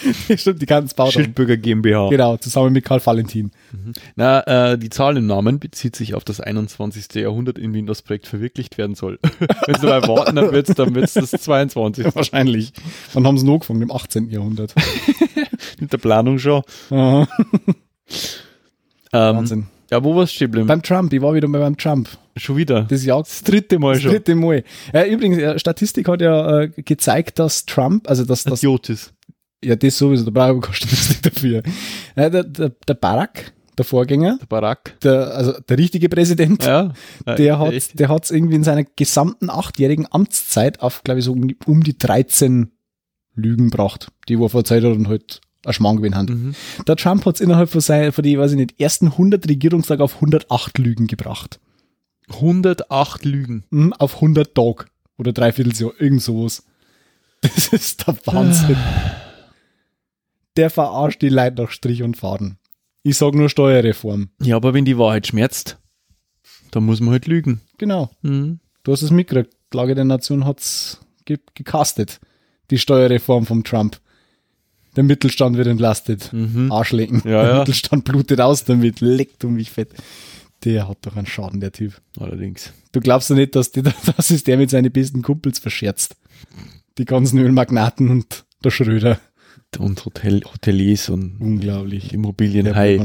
Stimmt, die ganzen Bau. Schildbürger GmbH. Genau, zusammen mit Karl Valentin. Mhm. Na, äh, die Zahl im Namen bezieht sich auf das 21. Jahrhundert, in dem das Projekt verwirklicht werden soll. Wenn sie mal warten, dann wird's, dann wird's das 22. Ja, wahrscheinlich. Wann haben sie noch angefangen? Im 18. Jahrhundert. mit der Planung schon. Ähm, Wahnsinn. Ja, wo war's stehen geblieben? Beim Trump, ich war wieder mal beim Trump. Schon wieder. Das Jahr Das dritte Mal Das schon. dritte Mal. Ja, übrigens, äh, Statistik hat ja äh, gezeigt, dass Trump, also dass das, Idiotis. Ja, das sowieso, da brauche ich aber keine Statistik dafür. Ja, der, der, der Barack, der Vorgänger, Der Barack. der, also der richtige Präsident, Ja. der hat, echt. der hat's irgendwie in seiner gesamten achtjährigen Amtszeit auf, glaube ich, so um die, um die 13 Lügen gebracht, die wo er verzeiht hat und halt ein Schmarrn gewesen haben. Mhm. Der Trump hat's innerhalb von seinen, von die, weiß ich nicht, ersten 100 Regierungstage auf 108 Lügen gebracht. 108 Lügen. Mhm, auf 100 Tage oder Dreivierteljahr, irgend sowas. Das ist der Wahnsinn. Der verarscht die Leute nach Strich und Faden. Ich sag nur Steuerreform. Ja, aber wenn die Wahrheit schmerzt, dann muss man halt lügen. Genau. Mhm. Du hast es mitgekriegt. Die Lage der Nation hat's ge gecastet. Die Steuerreform vom Trump. Der Mittelstand wird entlastet. Mhm. Arschlecken. Ja, der ja. Mittelstand blutet aus damit. Leckt um mich fett. Der hat doch einen Schaden, der Typ. Allerdings. Du glaubst doch nicht, dass die, das ist der mit seinen besten Kumpels verscherzt. Die ganzen Ölmagnaten und der Schröder. Und Hotel, Hoteliers und Unglaublich. Immobilienhai.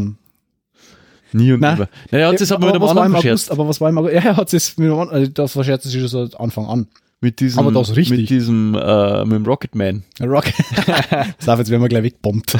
Nie und Na, über. Naja, hat es aber mit im anderen verscherzt. aber was war im August? Ja, er hat es mit dem anderen, das verscherzt sich schon seit Anfang an. Mit diesem, aber das richtig. mit diesem, äh, mit dem Rocketman. Der Rock. Pass auf, jetzt werden wir gleich wegbombt.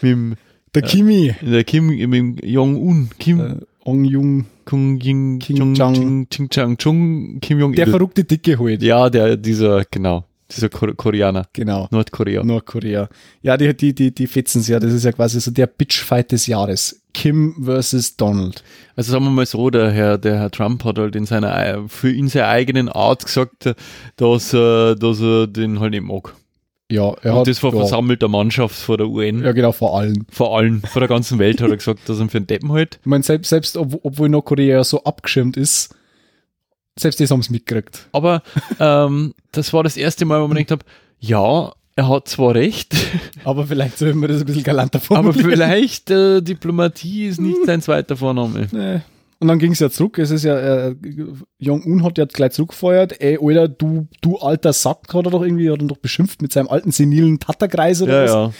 Mit dem, Der Kimi, der Kim, mit dem Jong-un. Kim, äh, Ong Jung, Kung Ying, King Jong, Chang. Ching, Chang, Chung, Kim Jong der Il. verrückte Dicke halt. Ja, der, dieser, genau, dieser Kor Koreaner. Genau. Nordkorea. Nordkorea. Ja, die, die, die, die fetzen ja. Das ist ja quasi so der Bitchfight des Jahres. Kim versus Donald. Also sagen wir mal so, der Herr, der Herr Trump hat halt in seiner, ei- für ihn seiner eigenen Art gesagt, dass, er- dass er den halt nicht mag. Ja, er Und hat, das vor ja, versammelter Mannschaft vor der UN. ja, genau, vor allem. Vor allen, vor der ganzen Welt hat er gesagt, dass er ihn für einen Deppen halt. Ich meine, selbst, selbst ob, obwohl Nordkorea ja so abgeschirmt ist, selbst das haben sie mitgekriegt. Aber ähm, das war das erste Mal, wo man gedacht habe, ja, er hat zwar recht, Aber vielleicht sollten wir das ein bisschen galanter aber formulieren. vielleicht äh, Diplomatie ist nicht sein zweiter Vorname. Nee. Und dann ging es ja zurück. Es ist ja, äh, Jong-un hat ja gleich zurückgefeuert. Ey, Alter, du, du alter Sack, hat er doch irgendwie, hat er doch beschimpft mit seinem alten senilen Tatterkreis oder Ja, was. ja.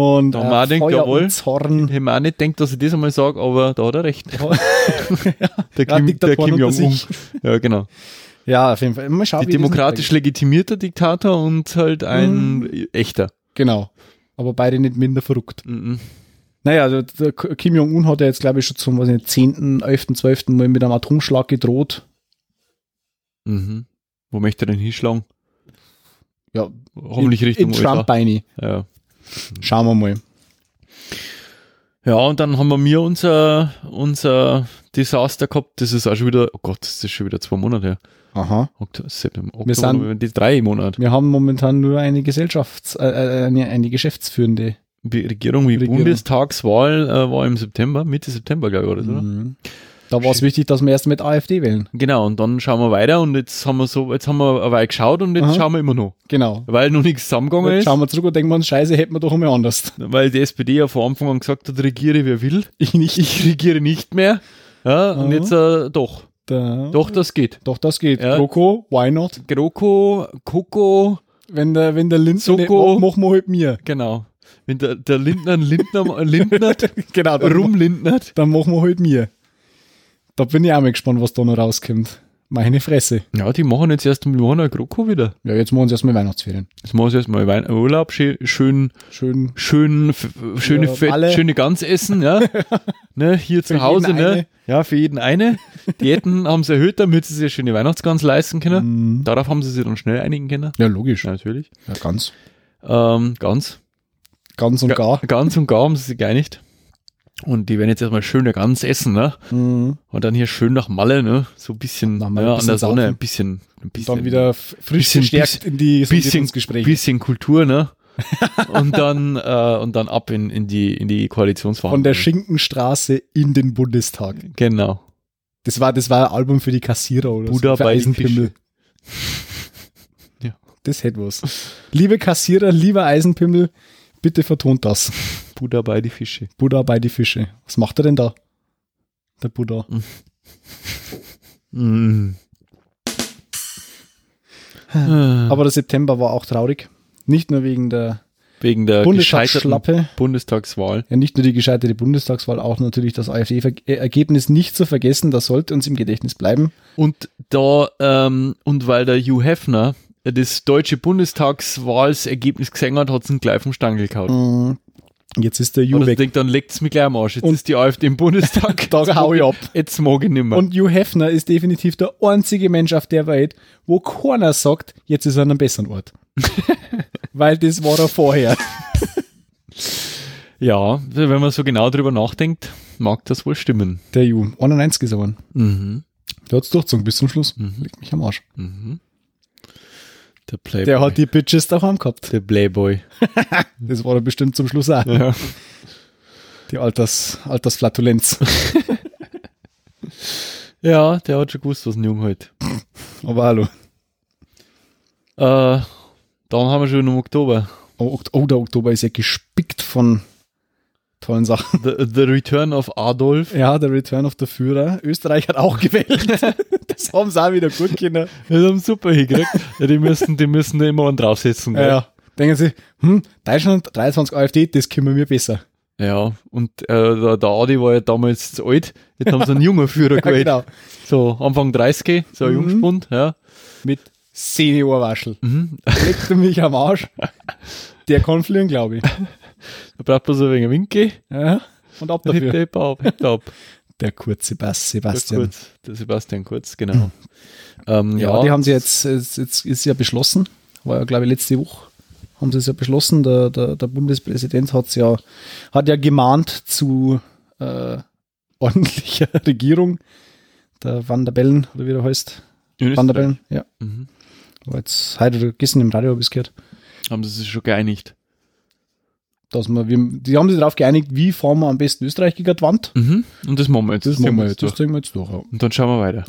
Und Da auch gedacht, Feuer jawohl. Zorn. Ich auch nicht gedacht, dass ich das einmal sage, aber da hat er recht. Der Ja, Kim, der Diktatoren Kim Jong-un. Ja, genau. Ja, auf jeden Fall. Mal schauen, Die demokratisch legitimierter Diktator und halt ein echter. noch- Genau. Aber beide nicht minder verrückt. Mhm. Naja, also der Kim Jong-un hat ja jetzt, glaube ich, schon zum was ich nicht, 10., 11., 12. Mal mit einem Atomschlag gedroht. Mhm. Wo möchte er denn hinschlagen? Ja, Hoffentlich in, Richtung in Trump Beine. Ja. Schauen wir mal. ja, und dann haben wir mir unser, unser Desaster gehabt. Das ist auch schon wieder, oh Gott, das ist schon wieder zwei Monate her. Aha. Oktober, Wir sind- die drei Monate. Wir haben momentan nur eine Gesellschafts-, äh, äh, eine, eine geschäftsführende. Die Regierung wie Regierung. Bundestagswahl äh, war im September, Mitte September, glaube ich, oder? Mhm. Da war es wichtig, dass wir erst mit AfD wählen. Genau, und dann schauen wir weiter und jetzt haben wir so, jetzt haben wir eine Weile geschaut und jetzt Aha. schauen wir immer noch. Genau. Weil noch nichts zusammengegangen Jetzt ist. schauen wir zurück und denken wir uns, scheiße, hätten wir doch einmal anders. Weil die SPD ja von Anfang an gesagt hat, regiere wer will. Ich nicht. Ich regiere nicht mehr. Ja, und jetzt äh, doch. Da, Doch, das geht. Doch, das geht. Ja. Kroko, why not? GroKo, Coco, Wenn der, wenn der nicht Soko. macht, machen wir halt mir. genau. Wenn der, der Lindner Lindner lindnert, Genau, dann, rumlindnert. dann machen wir halt mir. Da bin ich auch mal gespannt, was da noch rauskommt. Meine Fresse. Ja, die machen jetzt erst im Januar GroKo wieder. Ja, jetzt machen sie erstmal Weihnachtsferien. Jetzt machen sie erstmal Wein Urlaub, schön, schön, Schön. schön, schöne, Ja, Fett, schöne Gans essen, ja. ne, hier zu Für Hause, jeden ne. eine. Ja, für jeden eine. Diäten haben sie erhöht, damit sie sich eine schöne Weihnachtsgans leisten können. Mhm. Darauf haben sie sich dann schnell einigen können. Ja, logisch. Ja, natürlich. Ja, ganz. Ähm, ganz. Ganz und gar. Ganz und gar haben sie sich geeinigt. Und die werden jetzt erstmal schön eine Gans essen, ne? Mhm. Und dann hier schön nach Malle, ne? So ein bisschen, Nach Malle ja, ein an der bisschen Sonne, saufen. ein bisschen, ein bisschen. Dann wieder frisch bisschen- gestärkt in die bisschen, Sondierungsgespräche. bisschen Kultur, ne? und dann, äh, und dann ab in, in die, in die Koalitionsverhandlungen. Von der Schinkenstraße in den Bundestag. Genau. Das war, das war ein Album für die Kassierer oder Buddha so. Für Eisenpimmel. Ja. Das hätte was. Liebe Kassierer, lieber Eisenpimmel, bitte vertont das. Buddha bei die Fische. Buddha bei die Fische. Was macht er denn da? Der Buddha. Mm. Aber der September war auch traurig. Nicht nur wegen der Wegen der Bundestagsschlappe. Bundestagswahl. Ja, nicht nur die gescheiterte Bundestagswahl, auch natürlich das AfD-Ergebnis nicht zu vergessen. Das sollte uns im Gedächtnis bleiben. Und da, ähm, und weil der Hugh Hefner das deutsche Bundestagswahlsergebnis gesehen hat, hat es ihn gleich vom Stangel gehauen. Mm, Jetzt ist der Und Ju weg. denkt, dann leckt's mich gleich am Arsch. Jetzt Und- ist die AfD im Bundestag. Da hau ich ab. Jetzt mag ich nicht mehr. Und Hugh Hefner ist definitiv der einzige Mensch auf der Welt, wo keiner sagt, jetzt ist er an einem besseren Ort. Weil das war er vorher. ja, wenn man so genau drüber nachdenkt, mag das wohl stimmen. Der Ju, 91 ist er geworden. Mhm. Der hat's durchgezogen bis zum Schluss. Mhm. Legt mich am Arsch. Mhm. Der Playboy. Der hat die Bitches daheim gehabt. der Playboy. Das war er bestimmt zum Schluss auch. Ja. Die Alters, Altersflatulenz. ja, der hat schon gewusst, was ein Jung halt. Aber hallo. Äh, dann haben wir schon im Oktober. Oh, oh, der Oktober ist ja gespickt von tollen Sachen. The, the Return of Adolf. Ja, der Return of the Führer. Österreich hat auch gewählt. das haben sie auch wieder gut können. Das haben super hingekriegt. ja, die müssen, die müssen da immer einen draufsetzen. Ja, ja. Denken sie, hm, Deutschland 23 AfD, das können wir besser. Ja, und äh, der, der Adi war ja damals zu alt. Jetzt haben sie einen jungen Führer Ja, gewählt. genau. So Anfang 30, so ein Mhm. Jungspund, ja. Mit Seniorwaschel. Mhm. Legt mich am Arsch. Der kann fliegen, glaube ich. Da braucht man so ein wenig Winke. Ja. Und ab dafür. hebt ab, hebt ab. Der kurze Bass, Der, Sebastian. Kurz, der Sebastian Kurz, genau. ähm, Ja, ja, die haben sie jetzt, jetzt, jetzt ist ja beschlossen, war ja glaube ich letzte Woche, haben sie es ja beschlossen, der, der, der Bundespräsident hat's ja, hat ja gemahnt zu äh, ordentlicher Regierung, der Van der Bellen, oder wie der heißt, in Van der Österreich. Bellen, ja, Mhm. war jetzt heute gestern im Radio habe ich gehört, Haben sie sich schon geeinigt. Dass wir, wir, die haben sich darauf geeinigt, wie fahren wir am besten Österreich gegen die Wand. Mhm. Und das machen wir jetzt. Das ziehen machen wir jetzt das ziehen wir jetzt durch. ja. Und dann schauen wir weiter.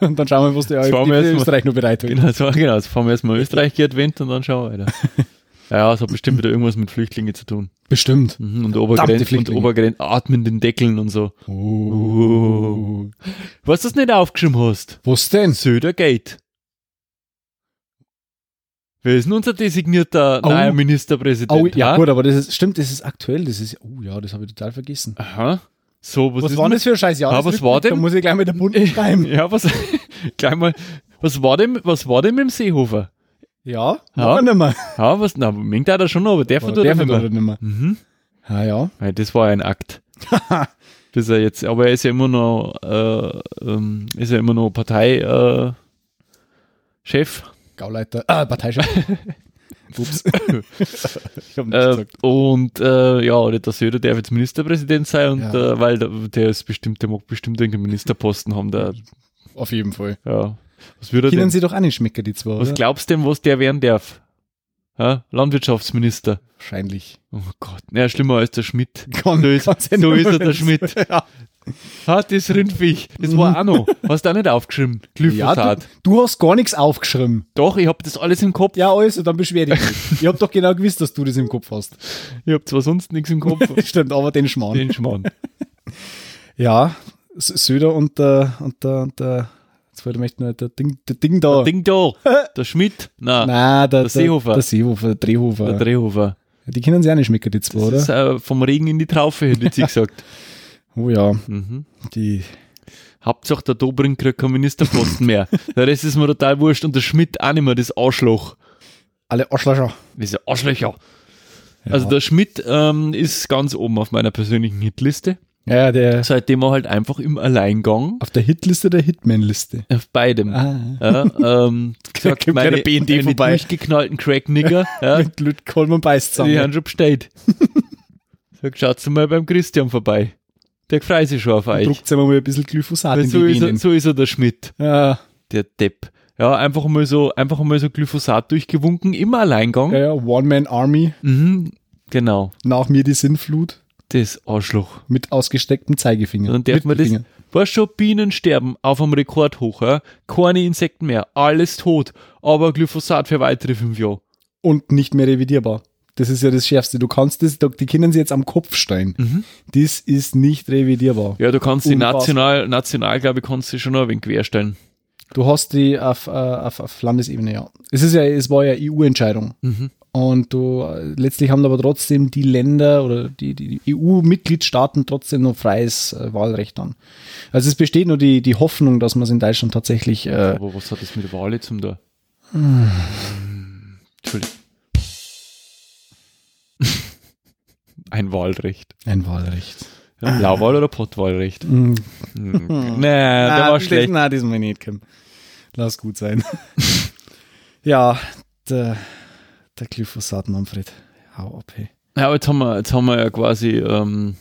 Und dann schauen wir, was die wir AfD jetzt für mal- Österreich noch bereit hat. genau, so, genau, jetzt fahren wir erstmal Österreich Advent und dann schauen wir weiter. Ja, es hat bestimmt wieder irgendwas mit Flüchtlingen zu tun. Bestimmt. Mhm. Und Obergrenzen und. Obergrenzen, atmen den Deckeln und so. Oh. Was du das nicht aufgeschrieben hast? Was denn? Södergate. Wer ist denn unser designierter Oh. neuer Ministerpräsident? Oh, ja, ha? gut, aber das ist, stimmt, das ist aktuell. Das ist, oh ja, das habe ich total vergessen. Aha. So, was, Was, war denn- das für ein scheiß Jahr? Ah, was war Da denn? muss ich gleich mit der Bund schreiben. Ja, was, gleich mal, was war denn, was war denn mit dem Seehofer? Ja, Ja. ja. nicht mehr. Ja, was, na, er da schon noch, aber der er nicht mehr. nicht mehr. Mhm. Ja, ja. Ja, das war ein Akt. das er jetzt, aber er ist ja immer noch, äh, ähm, ist ja immer noch Partei, äh, Chef. Gauleiter, ah, Parteichef. Ups. ich habe nichts Äh, gesagt. und äh, ja, oder der Söder darf jetzt Ministerpräsident sein und Ja. äh, weil der, der ist bestimmt, der mag bestimmt irgendeinen Ministerposten haben, der, Auf jeden Fall. ja. Was würde Kennen sie doch auch nicht schmecken, die zwei, Was oder? glaubst du denn, was der werden darf? Ja? Landwirtschaftsminister. Wahrscheinlich. Oh Gott, ja, schlimmer als der Schmidt. Kann- so ist, so ist er der Schmidt. ja. Ha, das Rindviech, das war auch noch. Hast du auch nicht aufgeschrieben? ja, Glyphosat. du, du hast gar nichts aufgeschrieben. Doch, ich hab das alles im Kopf. Ja, also, dann beschwer dich nicht. Ich habe doch genau gewusst, dass du das im Kopf hast. Ich hab zwar sonst nichts im Kopf. Stimmt, aber den Schmarrn. Den Schmarrn. Ja, Söder und der, und der, und der, jetzt wollte ich noch der Ding, der Ding da. Ding da. Der Schmidt. Nein, Nein, der, Der Seehofer. Der Seehofer, der Drehhofer. der Drehhofer. die können sie auch nicht schmecken, die zwei, Das oder? ist äh, vom Regen in die Traufe, hätte ich gesagt. Oh ja, Mhm. die. Hauptsache der Dobrindt kriegt keinen Ministerposten mehr. Der Rest ist mir total wurscht und der Schmidt auch nicht mehr, das Arschloch. Alle Arschlöcher. Diese Arschlöcher. Also der Schmidt ähm, ist ganz oben auf meiner persönlichen Hitliste. Ja, der Seitdem er halt einfach im Alleingang auf der Hitliste der Hitman-Liste. auf beidem. Ah. Ja, ähm, gesagt, meine, BND meine vorbei. durchgeknallten Crack-Nigger, ja, Mit Lüt Kolm und Beiß die zusammen. haben schon bestellt. Sag schaut mal beim Christian vorbei. Der freut sich schon auf euch. Druckt mal ein bisschen Glyphosat Weil in so, die ist er, so ist er der Schmidt, Ja, der Depp. Ja, einfach mal so, einfach mal so Glyphosat durchgewunken, im Alleingang. ja, ja, One-Man-Army, Mhm, genau. nach mir die Sinnflut, Das Arschloch. mit ausgestecktem Zeigefinger. Dann darf man das, weißt schon, Bienen sterben auf einem Rekord hoch, ja? keine Insekten mehr, alles tot, aber Glyphosat für weitere fünf Jahre. Und nicht mehr revidierbar. Das ist ja das Schärfste. Du kannst das, die können sie jetzt am Kopf steigen. Mhm. Das ist nicht revidierbar. Ja, du kannst die Unfassbar. national, national, glaube ich, kannst du schon noch ein wenig querstellen. Du hast die auf, äh, auf, auf Landesebene, ja. Es ist ja, es war ja EU-Entscheidung. Mhm. Und du, äh, letztlich haben aber trotzdem die Länder oder die, die EU-Mitgliedstaaten trotzdem noch freies äh, Wahlrecht an. Also es besteht nur die, die Hoffnung, dass man es in Deutschland tatsächlich, äh, Aber was hat das mit der Wahl jetzt zum da? Entschuldigung. Ein Wahlrecht. ein Wahlrecht. Ja, Blauwahl oder Pottwahlrecht? Mhm. Hm. Nee, der war schlecht. Nein, das mal nicht, Kim. Lass gut sein. ja, der, der Glyphosat Manfred. Hau ab, hey. Ja, aber jetzt haben wir, jetzt haben wir ja quasi ähm,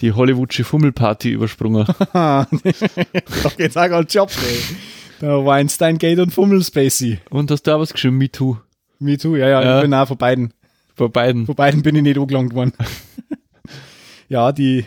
die Hollywoodsche Fummelparty übersprungen. Doch jetzt auch ein Job, ey. Der Weinstein Gate und Fummel Spacey. Und hast du auch was geschrieben? Me too. Me too, ja, ja, Ja. ich bin auch von beiden. Bei beiden. Von beiden bin ich nicht angelangt worden. ja, die,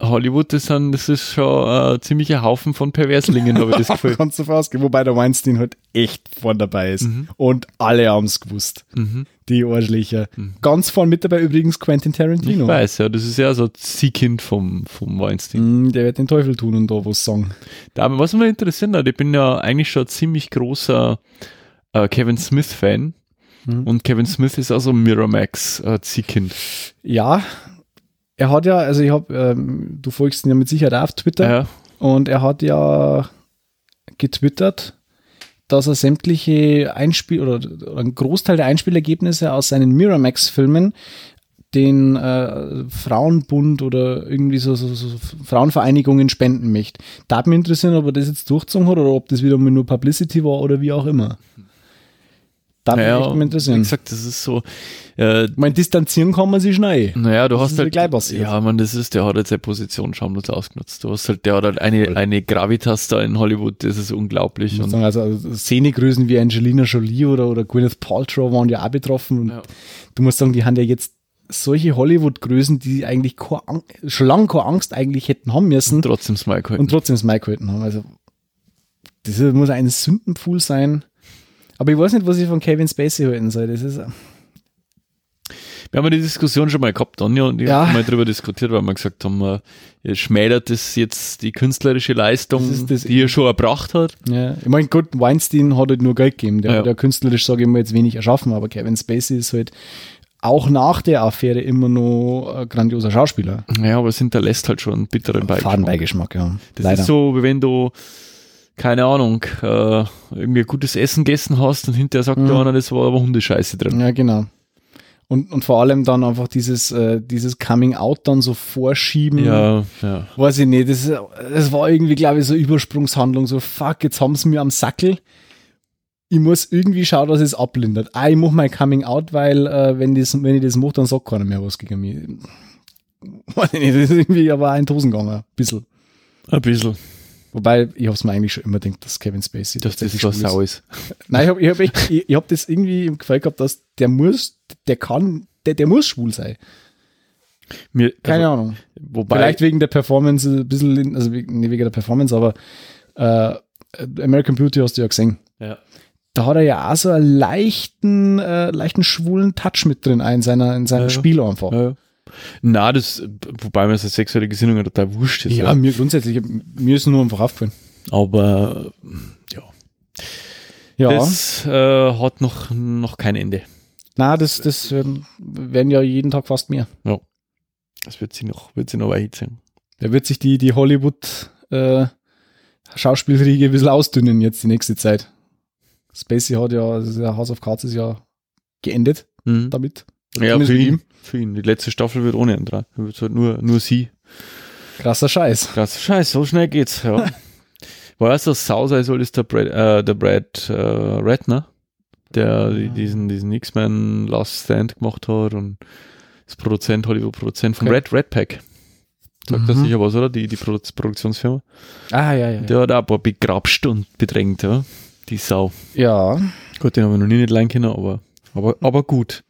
Hollywood, das, sind, das ist schon äh, ein ziemlicher Haufen von Perverslingen, habe ich das Gefühl. kannst du davon ausgehen, wobei der Weinstein halt echt vorn dabei ist. Mhm. Und alle haben es gewusst. Mhm. Die Arschlöcher. Ganz vorn mit dabei übrigens Quentin Ich Tarantino. weiß, ja, das ist ja so ein Ziehkind vom, vom Weinstein. Mm, Der wird den Teufel tun und da was sagen. Da, was mich interessiert hat, ich bin ja eigentlich schon ein ziemlich großer äh, Kevin Smith-Fan. Mhm. Und Kevin Smith ist also Miramax äh, Ziehkind. Ja, er hat ja, also ich habe, ähm, du folgst ihn ja mit Sicherheit auf Twitter. Ja, Und er hat ja getwittert, dass er sämtliche Einspiel oder, einen Großteil der Einspielergebnisse aus seinen Miramax-Filmen den äh, Frauenbund oder irgendwie so, so, so Frauenvereinigungen spenden möchte. Da hat mich interessieren, ob er das jetzt durchgezogen hat oder ob das wieder nur Publicity war oder wie auch immer. Da hat mich echt mal wie interessieren. gesagt, das ist so. Äh, Ich meine, distanzieren kann man sich schnell. naja, du Das hast halt. ja gleich passiert. Ja, man, das ist, der hat halt seine Position schamlos ausgenutzt. Du hast halt, der hat halt eine, eine Gravitas da in Hollywood, das ist unglaublich. Ich muss Und, sagen, also, also Szenegrößen wie Angelina Jolie oder, oder Gwyneth Paltrow waren ja auch betroffen. Und Ja. du musst sagen, die haben ja jetzt solche Hollywood-Größen, die eigentlich keine schon lange keine Angst eigentlich hätten haben müssen trotzdem Smile gehalten. und trotzdem das Mike gehalten haben. Also das muss ein Sündenpfuhl sein. Aber ich weiß nicht, was ich von Kevin Spacey halten soll. Das ist, Wir haben ja die Diskussion schon mal gehabt, Anja, und ich Ja. habe mal drüber diskutiert, weil wir gesagt haben, äh, schmälert das jetzt die künstlerische Leistung, Das das- die er schon erbracht hat. ja, ich meine, gut, Weinstein hat halt nur Geld gegeben. Der Ja. hat ja künstlerisch, sage ich mal, jetzt wenig erschaffen, aber Kevin Spacey ist halt auch nach der Affäre immer noch ein grandioser Schauspieler. Ja, aber es hinterlässt halt schon einen bitteren Beigeschmack. Fadenbeigeschmack, ja. Das Leider. ist so, wie wenn du, keine Ahnung, äh, irgendwie ein gutes Essen gegessen hast und hinterher sagt Mhm. der einer, das war aber Hundescheiße drin. Ja, genau. Und, und vor allem dann einfach dieses, äh, dieses Coming-out dann so vorschieben. Ja, ja. Weiß ich nicht, das, das war irgendwie, glaube ich, so Übersprungshandlung, so fuck, jetzt haben sie mir am Sackel. Ich muss irgendwie schauen, dass es ablindert. Ah, ich mach mein Coming-out, weil äh, wenn, das, wenn ich das mache, dann sagt keiner mehr was gegen mich. Weiß ich nicht, das ist irgendwie aber ein Tosen gegangen, ein bisschen. Ein bisschen, Wobei, ich hab's mir eigentlich schon immer gedacht, dass Kevin Spacey dass das schwul Sau ist. Nein, ich habe ich hab ich, ich hab das irgendwie im Gefühl gehabt, dass der muss, der kann, der, der muss schwul sein. Mir, Keine also, Ahnung. Wobei, Vielleicht wegen der Performance, ein bisschen, also nicht wegen der Performance, aber äh, American Beauty hast du ja gesehen. ja. Da hat er ja auch so einen leichten, äh, leichten schwulen Touch mit drin in, seiner, in seinem ja. Spiel einfach. Ja. Na, das, wobei mir seine sexuelle Gesinnung ja total wurscht ist. Ja, mir grundsätzlich, mir ist nur einfach aufgefallen. Aber ja, Ja, das äh, hat noch, noch kein Ende. na, das, das ähm, werden ja jeden Tag fast mehr. Das wird sie noch, wird sie noch erhitzen. Da wird sich die, die Hollywood äh, Schauspielriege ein bisschen ausdünnen jetzt die nächste Zeit. Spacey hat ja, also der House of Cards ist ja geendet Mhm. damit. Ja, für ihn, für ihn. Die letzte Staffel wird ohne ihn dran. Wird halt nur, nur sie. Krasser Scheiß. Krass, scheiße, so schnell geht's. Ja. War erst das Sau sein soll, ist der Brad, äh, der Brad äh, Ratner, der die- diesen, diesen X-Men Last Stand gemacht hat und Das Produzent, Hollywood-Produzent von Okay. Red, Red Pack. Sagt das Mhm. sicher was, oder? Die, die Produ Produktionsfirma. Ah, ja, ja. Der hat auch ein paar begrapscht und bedrängt, ja. Die Sau. Ja, Gut, den habe ich noch nie nicht lernen können, aber, aber, aber gut.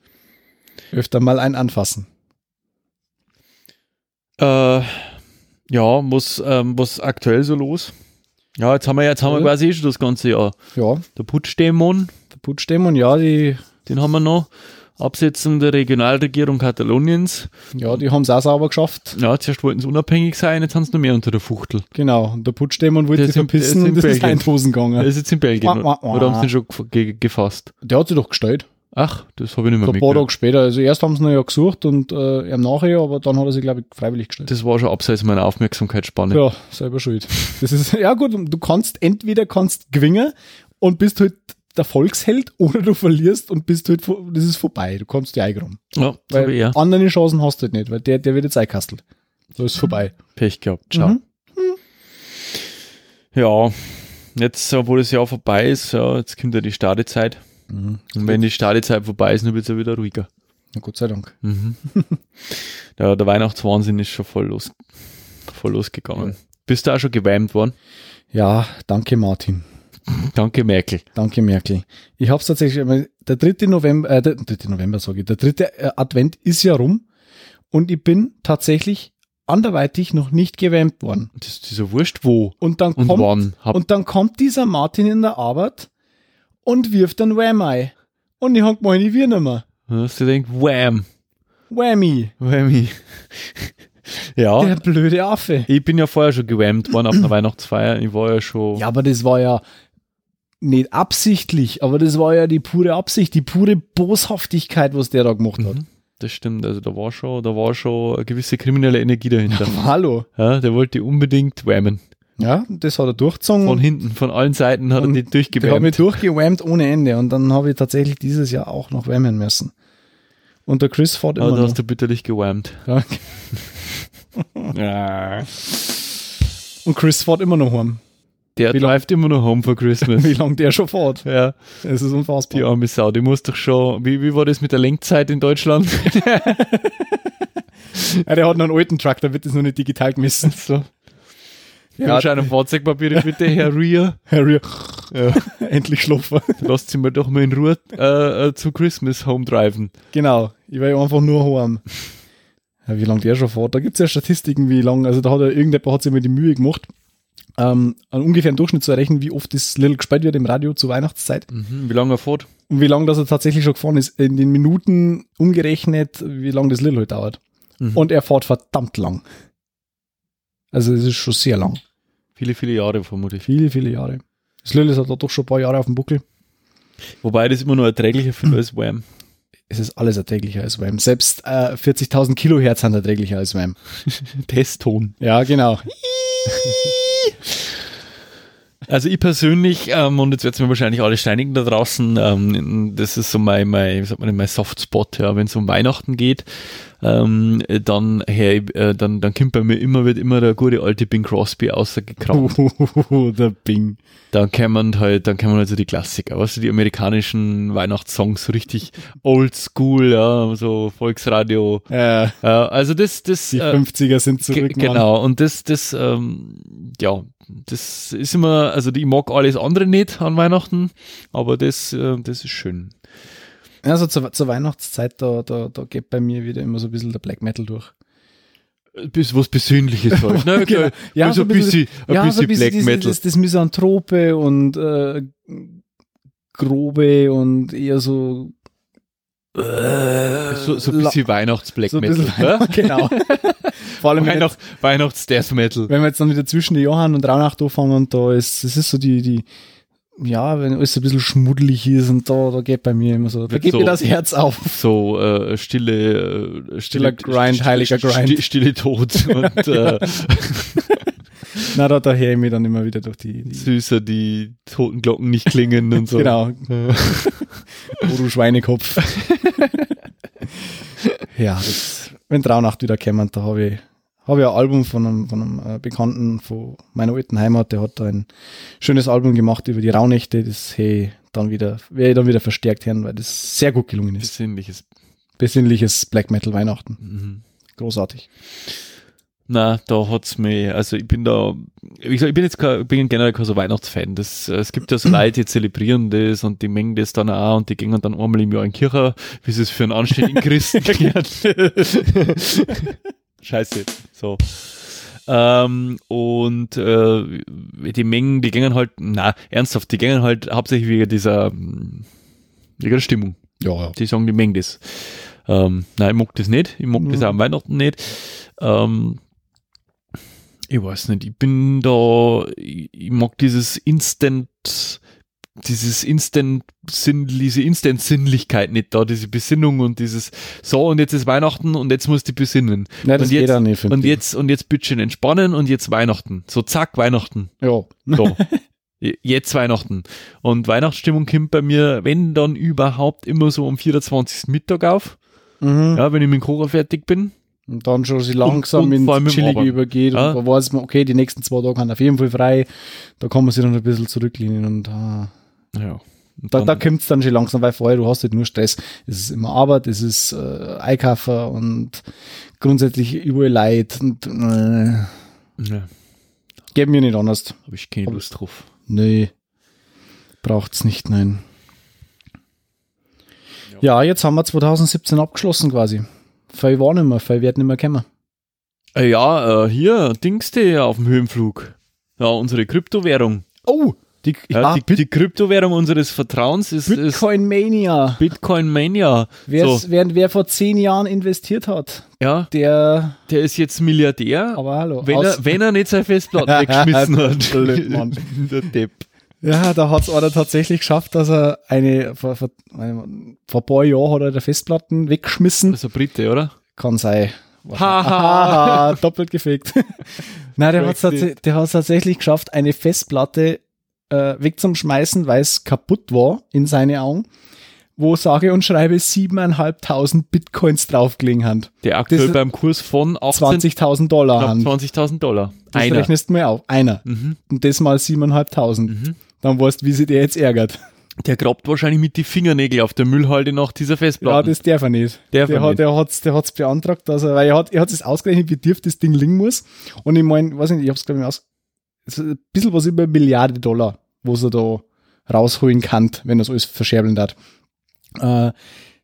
Öfter mal ein Anfassen. Äh, ja, was, ähm, was aktuell so los? Ja, jetzt haben wir, jetzt haben wir Ja. quasi eh schon das ganze Jahr. Ja, Der Putschdämon, der Putschdämon, ja, die, den haben wir noch. Absetzung der Regionalregierung Kataloniens. ja, die haben es auch sauber geschafft. Ja, zuerst wollten sie unabhängig sein, jetzt haben sie noch mehr unter der Fuchtel. Genau. Und der Putschdämon wollte Der sich der verpissen und das ist in die Hosen Er gegangen. ist jetzt in Belgien. Wah, wah, wah. Oder haben sie den schon ge gefasst? Der hat sich doch gestellt. Ach, das habe ich nicht mehr Ein paar. Tage später. Also erst haben sie ihn ja gesucht und äh, ihm nachher, aber dann hat er sich, glaube ich, freiwillig gestellt. Das war schon abseits meiner Aufmerksamkeitsspanne. Ja, selber schuld. Das ist, ja gut, du kannst entweder kannst gewinnen und bist halt der Volksheld oder du verlierst und bist halt, das ist vorbei. Du kannst die eingeräumen. Ja, Weil eher andere Chancen hast du halt nicht, weil der, der wird jetzt eingekastelt. So ist vorbei. Pech gehabt. Ciao. Mhm. Ja, jetzt, wo das Jahr vorbei ist, ja, jetzt kommt ja die Stadezeit. Mhm. Und wenn die Stadezeit vorbei ist, dann wird es ja wieder ruhiger. Na Gott sei Dank. Mhm. ja, der Weihnachtswahnsinn ist schon voll, los, voll losgegangen. Ja. Bist du auch schon gewärmt worden? Ja, danke Martin. Danke, Merkel. Danke Merkel. Ich habe es tatsächlich, der 3. November, äh, der 3. November sage ich, der dritte äh, Advent ist ja rum und ich bin tatsächlich anderweitig noch nicht gewärmt worden. Das ist dieser Wurscht wo Und dann und kommt, wann. Hab, und dann kommt dieser Martin in der Arbeit und wirft ein Wham ein. Und ich gemeint, ich will nicht mehr. hast du gedacht, wham, Whammy. whammy. ja, Der blöde Affe. ich bin ja vorher schon gewärmt worden auf einer Weihnachtsfeier. Ich war ja schon. Ja, aber das war ja nicht absichtlich, aber das war ja die pure Absicht, die pure Boshaftigkeit, was der da gemacht hat. Mhm, das stimmt. Also da war schon, da war schon eine gewisse kriminelle Energie dahinter. Hallo. Ja, der wollte unbedingt whammen. Ja, das hat er durchgezogen. Von hinten, von allen Seiten hat Und er die Der hat mich durchgewärmt. ohne Ende und dann habe ich tatsächlich dieses Jahr auch noch wärmen müssen. Und der Chris fährt immer Aber da hast du bitterlich gewärmt. Ja. Ja. Und Chris fährt immer noch heim. Der Wie läuft immer noch home for Christmas. Wie lange der schon fährt. ja, Das ist unfassbar. die arme Sau, die muss doch schon, wie, wie war das mit der Lenkzeit in Deutschland? Ja, der hat noch einen alten Truck, da wird das noch nicht digital gemessen. so. Ja. Ja, scheinen Fahrzeugpapiere bitte, Herr Ria. Harry, Ja. endlich schlafen. Lasst sie mir doch mal in Ruhe äh, äh, zu Christmas home driven. Genau, ich war ja einfach nur heim. Ja, wie lange der schon fährt. Da gibt's ja Statistiken, wie lang, also da hat er irgendjemand hat sich mal die Mühe gemacht, ähm, einen ungefähren Durchschnitt zu errechnen, wie oft das Little gespielt wird im Radio zur Weihnachtszeit Mhm. Wie lange er fährt? und wie lange das er tatsächlich schon gefahren ist. In den Minuten umgerechnet, wie lange das Little halt dauert. Mhm. Und er fährt verdammt lang. Also es ist schon sehr lang. Viele, viele Jahre vermutlich. Viele, viele Jahre. Das Little hat da doch schon ein paar Jahre auf dem Buckel. Wobei ich das immer noch erträglicher finde als Wham. Es ist alles erträglicher als WAM. Selbst äh, 40.000 Kilohertz sind erträglicher als WAM. Testton. Ja, genau. Also ich persönlich, ähm, und jetzt wird es mir wahrscheinlich alle steinigen da draußen, ähm, das ist so mein, mein, wie sagt man, denn, mein Softspot, ja, wenn es um Weihnachten geht, ähm, dann, hey, äh, dann, dann kommt bei mir immer, wird immer der gute alte Bing Crosby ausgekramt. der Bing. Dann kämen halt, dann kämen halt so die Klassiker, weißt du, die amerikanischen Weihnachtssongs, so richtig old school, ja, so Volksradio. Äh, Äh, also das, das, die äh, 50er sind zurück. Genau, und das, das, ähm, ja, das ist immer, also ich mag alles andere nicht an Weihnachten, aber das, äh, das ist schön. Also zur, zur Weihnachtszeit, da, da, da geht bei mir wieder immer so ein bisschen der Black Metal durch. Bis was Besinnliches halt. Ne? Genau. Ja, so ein bisschen, ein ja, so bisschen Black dieses- Metal. Das, das Misanthrope und äh, grobe und eher so. Äh, so, so ein bisschen Weihnachts-Black so Metal. bisschen, ne? genau. Vor allem, Weihnachts, Weihnachts-Death Metal. wenn wir jetzt dann wieder zwischen die Johann und Raunacht anfangen und da ist, das ist so die, die, ja, wenn alles ein bisschen schmuddelig ist und da, da geht bei mir immer so, da geht so- mir das Herz auf. So äh, stille, äh, Stiller Grind, heiliger Grind. Stille Tod und äh, Na, da, da höre ich mich dann immer wieder durch die, die süßer die toten Glocken nicht klingen und so. genau, oh du Schweinekopf. ja, das, wenn Traunacht wieder kommen, da habe ich, habe ich ein Album von einem, von einem äh, Bekannten von meiner alten Heimat, der hat da ein schönes Album gemacht über die Rauhnächte, das hey, dann wieder, werde ich dann wieder verstärkt hören, weil das sehr gut gelungen ist. Besinnliches besinnliches Black Metal Weihnachten. Mhm. Großartig. Na, da hat's mir, also ich bin da, wie gesagt, ich bin jetzt kein, bin generell kein so Weihnachtsfan. Das, es gibt ja so Leute, die zelebrieren das und die mengen das dann auch und die gehen dann einmal im Jahr in Kirche, wie es für einen anständigen Christen gehört. Scheiße. So. Ähm, und äh, die Mengen, die gingen halt, na, ernsthaft, die gingen halt hauptsächlich wegen dieser, wegen der Stimmung. Ja, ja. Die sagen, die mengen das. Ähm, nein, ich mag das nicht. Ich mag das Mhm. auch am Weihnachten nicht. Ähm, ich weiß nicht, ich bin da, ich, ich mag dieses Instant, dieses Instant Sinn, diese Instant Sinnlichkeit nicht da, diese Besinnung und dieses, so und jetzt ist Weihnachten und jetzt musst du besinnen. Nein, das und jetzt, nicht, und ich. jetzt, und jetzt bitte schön entspannen und jetzt Weihnachten. So zack, Weihnachten. Ja. So. Jetzt Weihnachten. Und Weihnachtsstimmung kommt bei mir, wenn dann überhaupt, immer so am 24. Mittag auf. Mhm. Ja, wenn ich mit dem Kocher fertig bin. Und dann schon sie langsam und allem ins Chillige übergeht Ja. und da weiß man, okay, die nächsten zwei Tage haben auf jeden Fall frei. Da kann man sich dann ein bisschen zurücklehnen und ah, Ja. Da, da kommt es dann schon langsam, weil vorher du hast halt nur Stress. Es ist immer Arbeit, es ist äh, Einkaufen und grundsätzlich überall Leid und äh, ja, geht mir nicht anders. habe ich keine Lust drauf. Nee, braucht's nicht, nein. Ja, jetzt haben wir 2017 abgeschlossen quasi. Viel war nicht mehr, viel wird nicht mehr kommen. Äh, ja, äh, hier, Dingste auf dem Höhenflug. Ja, unsere Kryptowährung. Oh, die, Ja, die, Bit die Kryptowährung unseres Vertrauens ist Bitcoin Mania. Bitcoin Mania. Wer, So, wer, wer vor zehn Jahren investiert hat, ja, der, der ist jetzt Milliardär, aber hallo. wenn, er, wenn er nicht seine Festplatte weggeschmissen hat. Blöd, Mann. der Depp. ja, da hat es einer tatsächlich geschafft, dass er eine, vor, vor, ein paar Jahren hat er die Festplatten weggeschmissen. Also Brite, oder? Kann sein. Haha. Doppelt gefickt. Nein, der hat es tatsächlich geschafft, eine Festplatte äh, wegzuschmeißen, weil es kaputt war in seine Augen, wo sage und schreibe 7.500 Bitcoins draufgelegen haben. Der aktuell Das- beim Kurs von 18 20.000 Dollar knapp haben. 20.000 Dollar. Das Einer. rechnest du mal auf. Einer. Mhm. Und das mal 7.500. Mhm. Dann weißt du, wie sich der jetzt ärgert. Der grabt wahrscheinlich mit die Fingernägel auf der Müllhalde nach dieser Ja, Festplatte. das darf er nicht. Darf der er hat, nicht. der hat's, der hat's beantragt, dass er, weil er hat, er hat es ausgerechnet, wie tief das Ding liegen muss. Und ich meine, weiß nicht, ich hab's glaube ich aus, ein bisschen was über eine Milliarde Dollar, wo er da rausholen kann, wenn er es alles verscherbeln hat. Äh,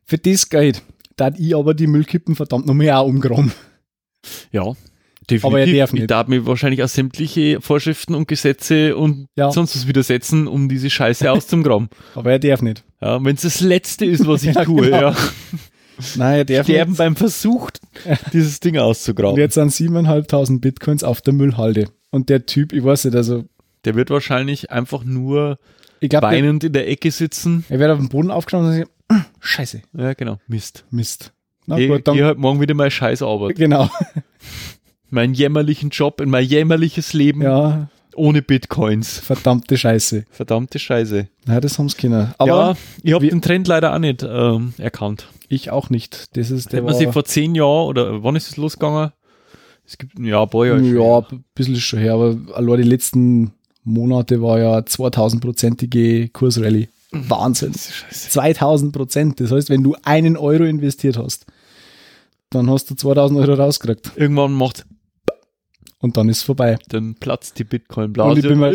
für das Geld, da ich aber die Müllkippen verdammt noch mehr auch umgraben. ja. Definitiv. Aber er darf Ich nicht. darf mir wahrscheinlich auch sämtliche Vorschriften und Gesetze und Ja. sonst was widersetzen, um diese Scheiße auszugraben. Aber er darf nicht. Ja, wenn es das Letzte ist, was ich Ja, tue, genau. ja. Nein, er darf Sterben nicht. beim Versuch, dieses Ding Und auszugraben. jetzt sind 7.500 Bitcoins auf der Müllhalde. Und der Typ, ich weiß nicht, also, Der wird wahrscheinlich einfach nur ich er weinend in der Ecke sitzen. er wird auf den Boden aufgestanden und sagt, "Ah, Scheiße, Ja, genau. Mist. Mist. Na Ich gut, dann, gehe halt morgen wieder mal scheiß Arbeit. genau. Meinen jämmerlichen Job in mein jämmerliches Leben Ja, ohne Bitcoins. verdammte Scheiße. Verdammte Scheiße. Na, das haben's können. Aber ja, ich habe den Trend leider auch nicht ähm, erkannt. ich auch nicht. Das ist der Hätte man sich vor zehn Jahren oder wann ist es losgegangen? Es gibt ja ein paar Jahre. ja, ein bisschen ist schon her, aber allein die letzten Monate war ja 2000-prozentige Kursrallye. Wahnsinn. Ist scheiße. 2000 Prozent. Das heißt, wenn du einen Euro investiert hast, dann hast du 2000 Euro rausgekriegt. Irgendwann macht Und dann ist vorbei. dann platzt die Und Bitcoin-Blase. ich bin mal-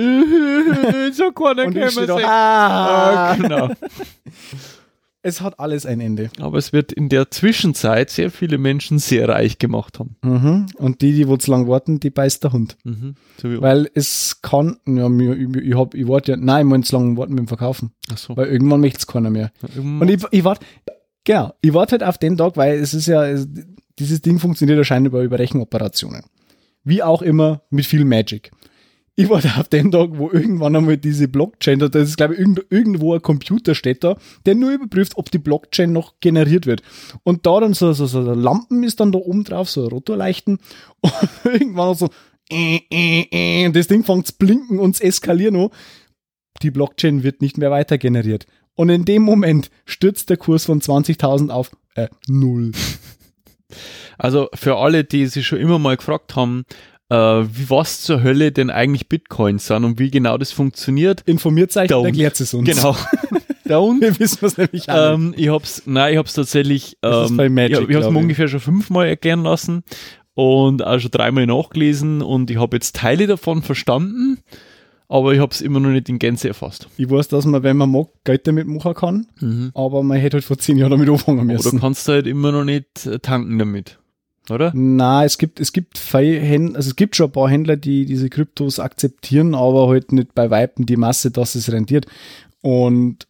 so Und kann ich stehe man da, ah, Ah, genau. Es hat alles ein Ende. Aber es wird in der Zwischenzeit sehr viele Menschen sehr reich gemacht haben. Mhm. Und die, die wo zu lang warten, die beißt der Hund. Mhm. So Weil es kann, ja, ich, ich, hab, ich warte ja, nein, ich meine zu lange warten mit dem Verkaufen. Ach so. Weil irgendwann möchte es keiner mehr. Und ich, ich warte, genau, ich warte halt auf den Tag, weil es ist ja, es, dieses Ding funktioniert anscheinend über, über Rechenoperationen. Wie auch immer, mit viel Magic. Ich warte auf den Tag, wo irgendwann einmal diese Blockchain, da ist, glaube ich, irgend, irgendwo ein Computer steht da, der nur überprüft, ob die Blockchain noch generiert wird. Und da dann so, so, so Lampen ist dann da oben drauf, so Rotorleichten, und irgendwann so, äh, äh, äh, das Ding fängt zu blinken und zu eskalieren noch. Die Blockchain wird nicht mehr weiter generiert. Und in dem Moment stürzt der Kurs von 20.000 auf äh, null. Also für alle, die sich schon immer mal gefragt haben, äh, wie was zur Hölle denn eigentlich Bitcoins sind und wie genau das funktioniert. Informiert euch, Don't. erklärt es uns. Genau. Don't. Wir wissen es nämlich alle. Ähm, ich hab's, nein, ich hab's tatsächlich, Das ist ähm, bei Magic, ich, ich hab's mir ungefähr schon fünfmal erklären lassen und auch schon dreimal nachgelesen und ich habe jetzt Teile davon verstanden, aber ich hab's immer noch nicht in Gänze erfasst. Ich weiß, dass man, wenn man mag, Geld damit machen kann, aber man hätte halt vor zehn Jahren damit anfangen müssen. du kannst halt immer noch nicht äh, tanken damit, oder? Na, es gibt, es gibt Händler, also es gibt schon ein paar Händler, die diese Kryptos akzeptieren, aber halt nicht bei Weitem die Masse, dass es rentiert. Und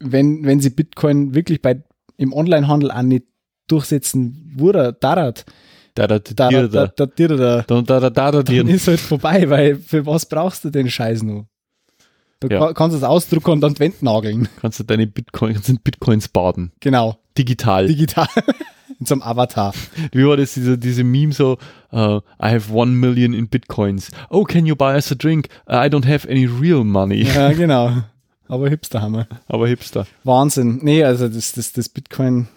wenn, wenn sie Bitcoin wirklich bei, im Onlinehandel auch nicht durchsetzen würde, darat, Da, da, da, da, da, da, da, da, da, da, da, da, dann ist halt vorbei, weil für was brauchst du den Scheiß noch? Du Ja. ka- kannst es ausdrucken und an die Wand nageln. kannst du deine Bitcoin, Bitcoins baden. Genau. Digital. Digital. In so einem Avatar. Wie war das, diese, diese Meme so, uh, I have one million in Bitcoins. Oh, can you buy us a drink? Uh, I don't have any real money. Ja, genau. Aber Hipster haben wir. Aber Hipster. Wahnsinn. Nee, also das, das, das Bitcoin,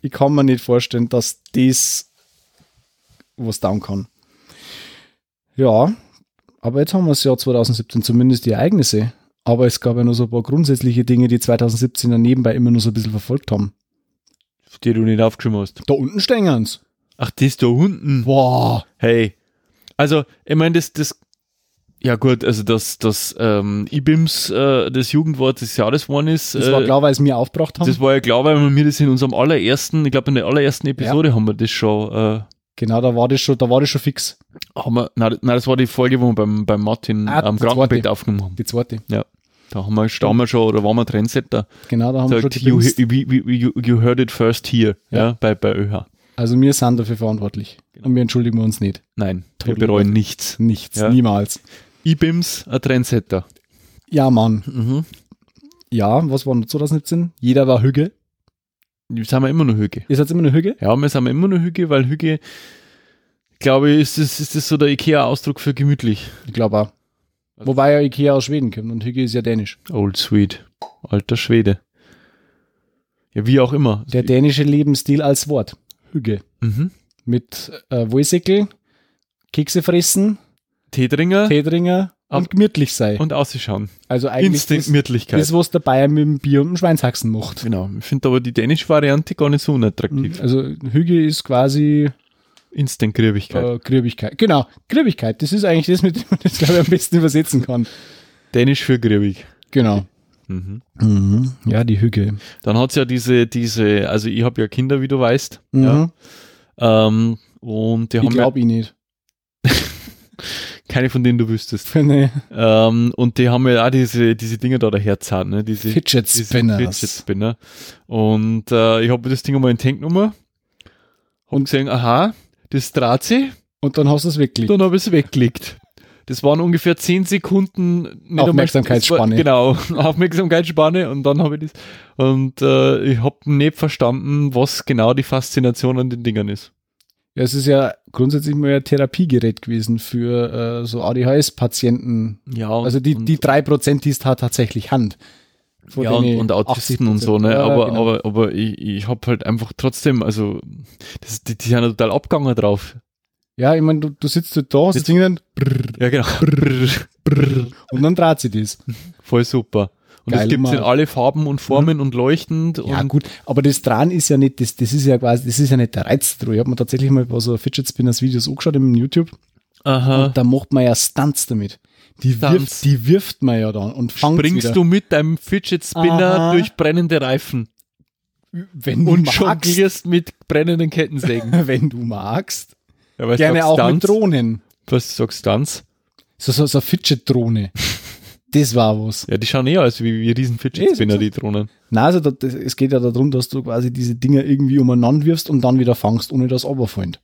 ich kann mir nicht vorstellen, dass das was down kann. Ja, aber jetzt haben wir das Jahr 2017, zumindest die Ereignisse. Aber es gab ja noch so ein paar grundsätzliche Dinge, die 2017 dann nebenbei immer nur so ein bisschen verfolgt haben. Die du nicht aufgeschrieben hast. Da unten stehen sie. Ach, das da unten. Boah. Hey. Also, ich meine, das, das, ja gut, also das, das, ähm, IBIMS, äh, das Jugendwort des Jahres geworden ist. Das äh, war klar, weil es mir aufgebracht haben. Das war ja klar, weil wir das in unserem allerersten, ich glaube in der allerersten Episode haben wir das schon, äh, genau, da war das schon, da war das schon fix. haben wir, nein, nein, das war die Folge, wo wir beim, beim Martin Ah, am Krankenbett zweite. aufgenommen haben. Die zweite. Da haben wir, wir schon, oder waren wir Trendsetter, Genau, da haben wir schon sagt, you, you, you, heard it first here, ja, Ja. bei, bei ÖH. Also wir sind dafür verantwortlich. Genau. Und wir entschuldigen uns nicht. Nein, wir Totally bereuen nichts. Nichts, Ja. niemals. IBIMS, ein Trendsetter. Ja, Mann. Mhm. Ja, was war noch 2017? Jeder war Hüge. Jetzt haben wir immer noch Hüge. Ihr seid immer eine Hüge? Ja, wir sind immer noch Hüge, weil Hüge, glaube ich, ist das, ist das so der IKEA-Ausdruck für gemütlich. Ich glaube auch. Wobei ja Ikea aus Schweden kommt und Hüge ist ja dänisch. Old Sweet. Alter Schwede. Ja, wie auch immer. Der dänische Lebensstil als Wort. Hüge. mhm. Mit äh, Wollsäckel, Kekse fressen, Teedringer Teedringer und gemütlich sein. und ausschauen. also eigentlich Gemütlichkeit. das, was der Bayern mit dem Bier und dem Schweinshaxen macht. genau. Ich finde aber die dänische Variante gar nicht so unattraktiv. Also Hüge ist quasi Instant Griebigkeit. äh, Grübigkeit. Genau, Grübigkeit. Das ist eigentlich das, mit dem man das, glaube ich, am besten übersetzen kann. Dänisch für griebig. Genau. Mhm. Ja, die Hüge. Dann hat's ja diese, diese, also ich habe ja Kinder, wie du weißt. Ja. Mhm. Ähm, und die Ich haben ja glaube ich nicht. keine von denen du wüsstest. Nee. Ähm, und die haben ja auch diese, diese Dinger da daherzahlen, ne? Diese, Fidget diese Spinners. Fidget Spinner. Und äh, ich habe das Ding einmal in den Tank genommen und gesehen, aha, das dreht sich, Und dann hast du es wirklich. dann habe ich es weggelegt. Das waren ungefähr 10 Sekunden einmal- Aufmerksamkeitsspanne. War, genau, Aufmerksamkeitsspanne und dann habe ich das. Und äh, ich habe nicht verstanden, was genau die Faszination an den Dingern ist. Ja, es ist ja grundsätzlich mal ein Therapiegerät gewesen für äh, so ADHS-Patienten. Ja, und, Also die, die 3%, die es hat tatsächlich Hand. Ja, und, und Autisten und 80%. so, ne? Ja, aber, genau. aber, aber ich, ich habe halt einfach trotzdem, also das, die, die sind ja total abgegangen drauf. Ja, ich meine, du, du sitzt halt da, hast das Ding dann Ja, genau. und dann dreht sie das. Voll super. Und Geil, es gibt in Mann. alle Farben und Formen und leuchtend Ja, und gut, aber das dran ist ja nicht, das, das ist ja quasi, das ist ja nicht der Reiz dran. Ich habe mir tatsächlich mal ein paar so Fidget Spinners Videos angeschaut im YouTube. aha. Und da macht man ja Stunts damit. Die wirft, die wirft man ja dann und fängt springst wieder. du mit deinem Fidget Spinner Aha. durch brennende Reifen wenn du und magst, jonglierst mit brennenden Kettensägen. wenn du magst, Ja, was gerne auch Stunts? mit Drohnen. Was sagst du Stunts? So, so, so Fidget-Drohne. das war was. Ja, die schauen eher aus wie, wie riesen Fidget Spinner, die Drohnen. Nein, also da, das, es geht ja darum, dass du quasi diese Dinger irgendwie umeinander wirfst und dann wieder fangst, ohne dass runterfällt.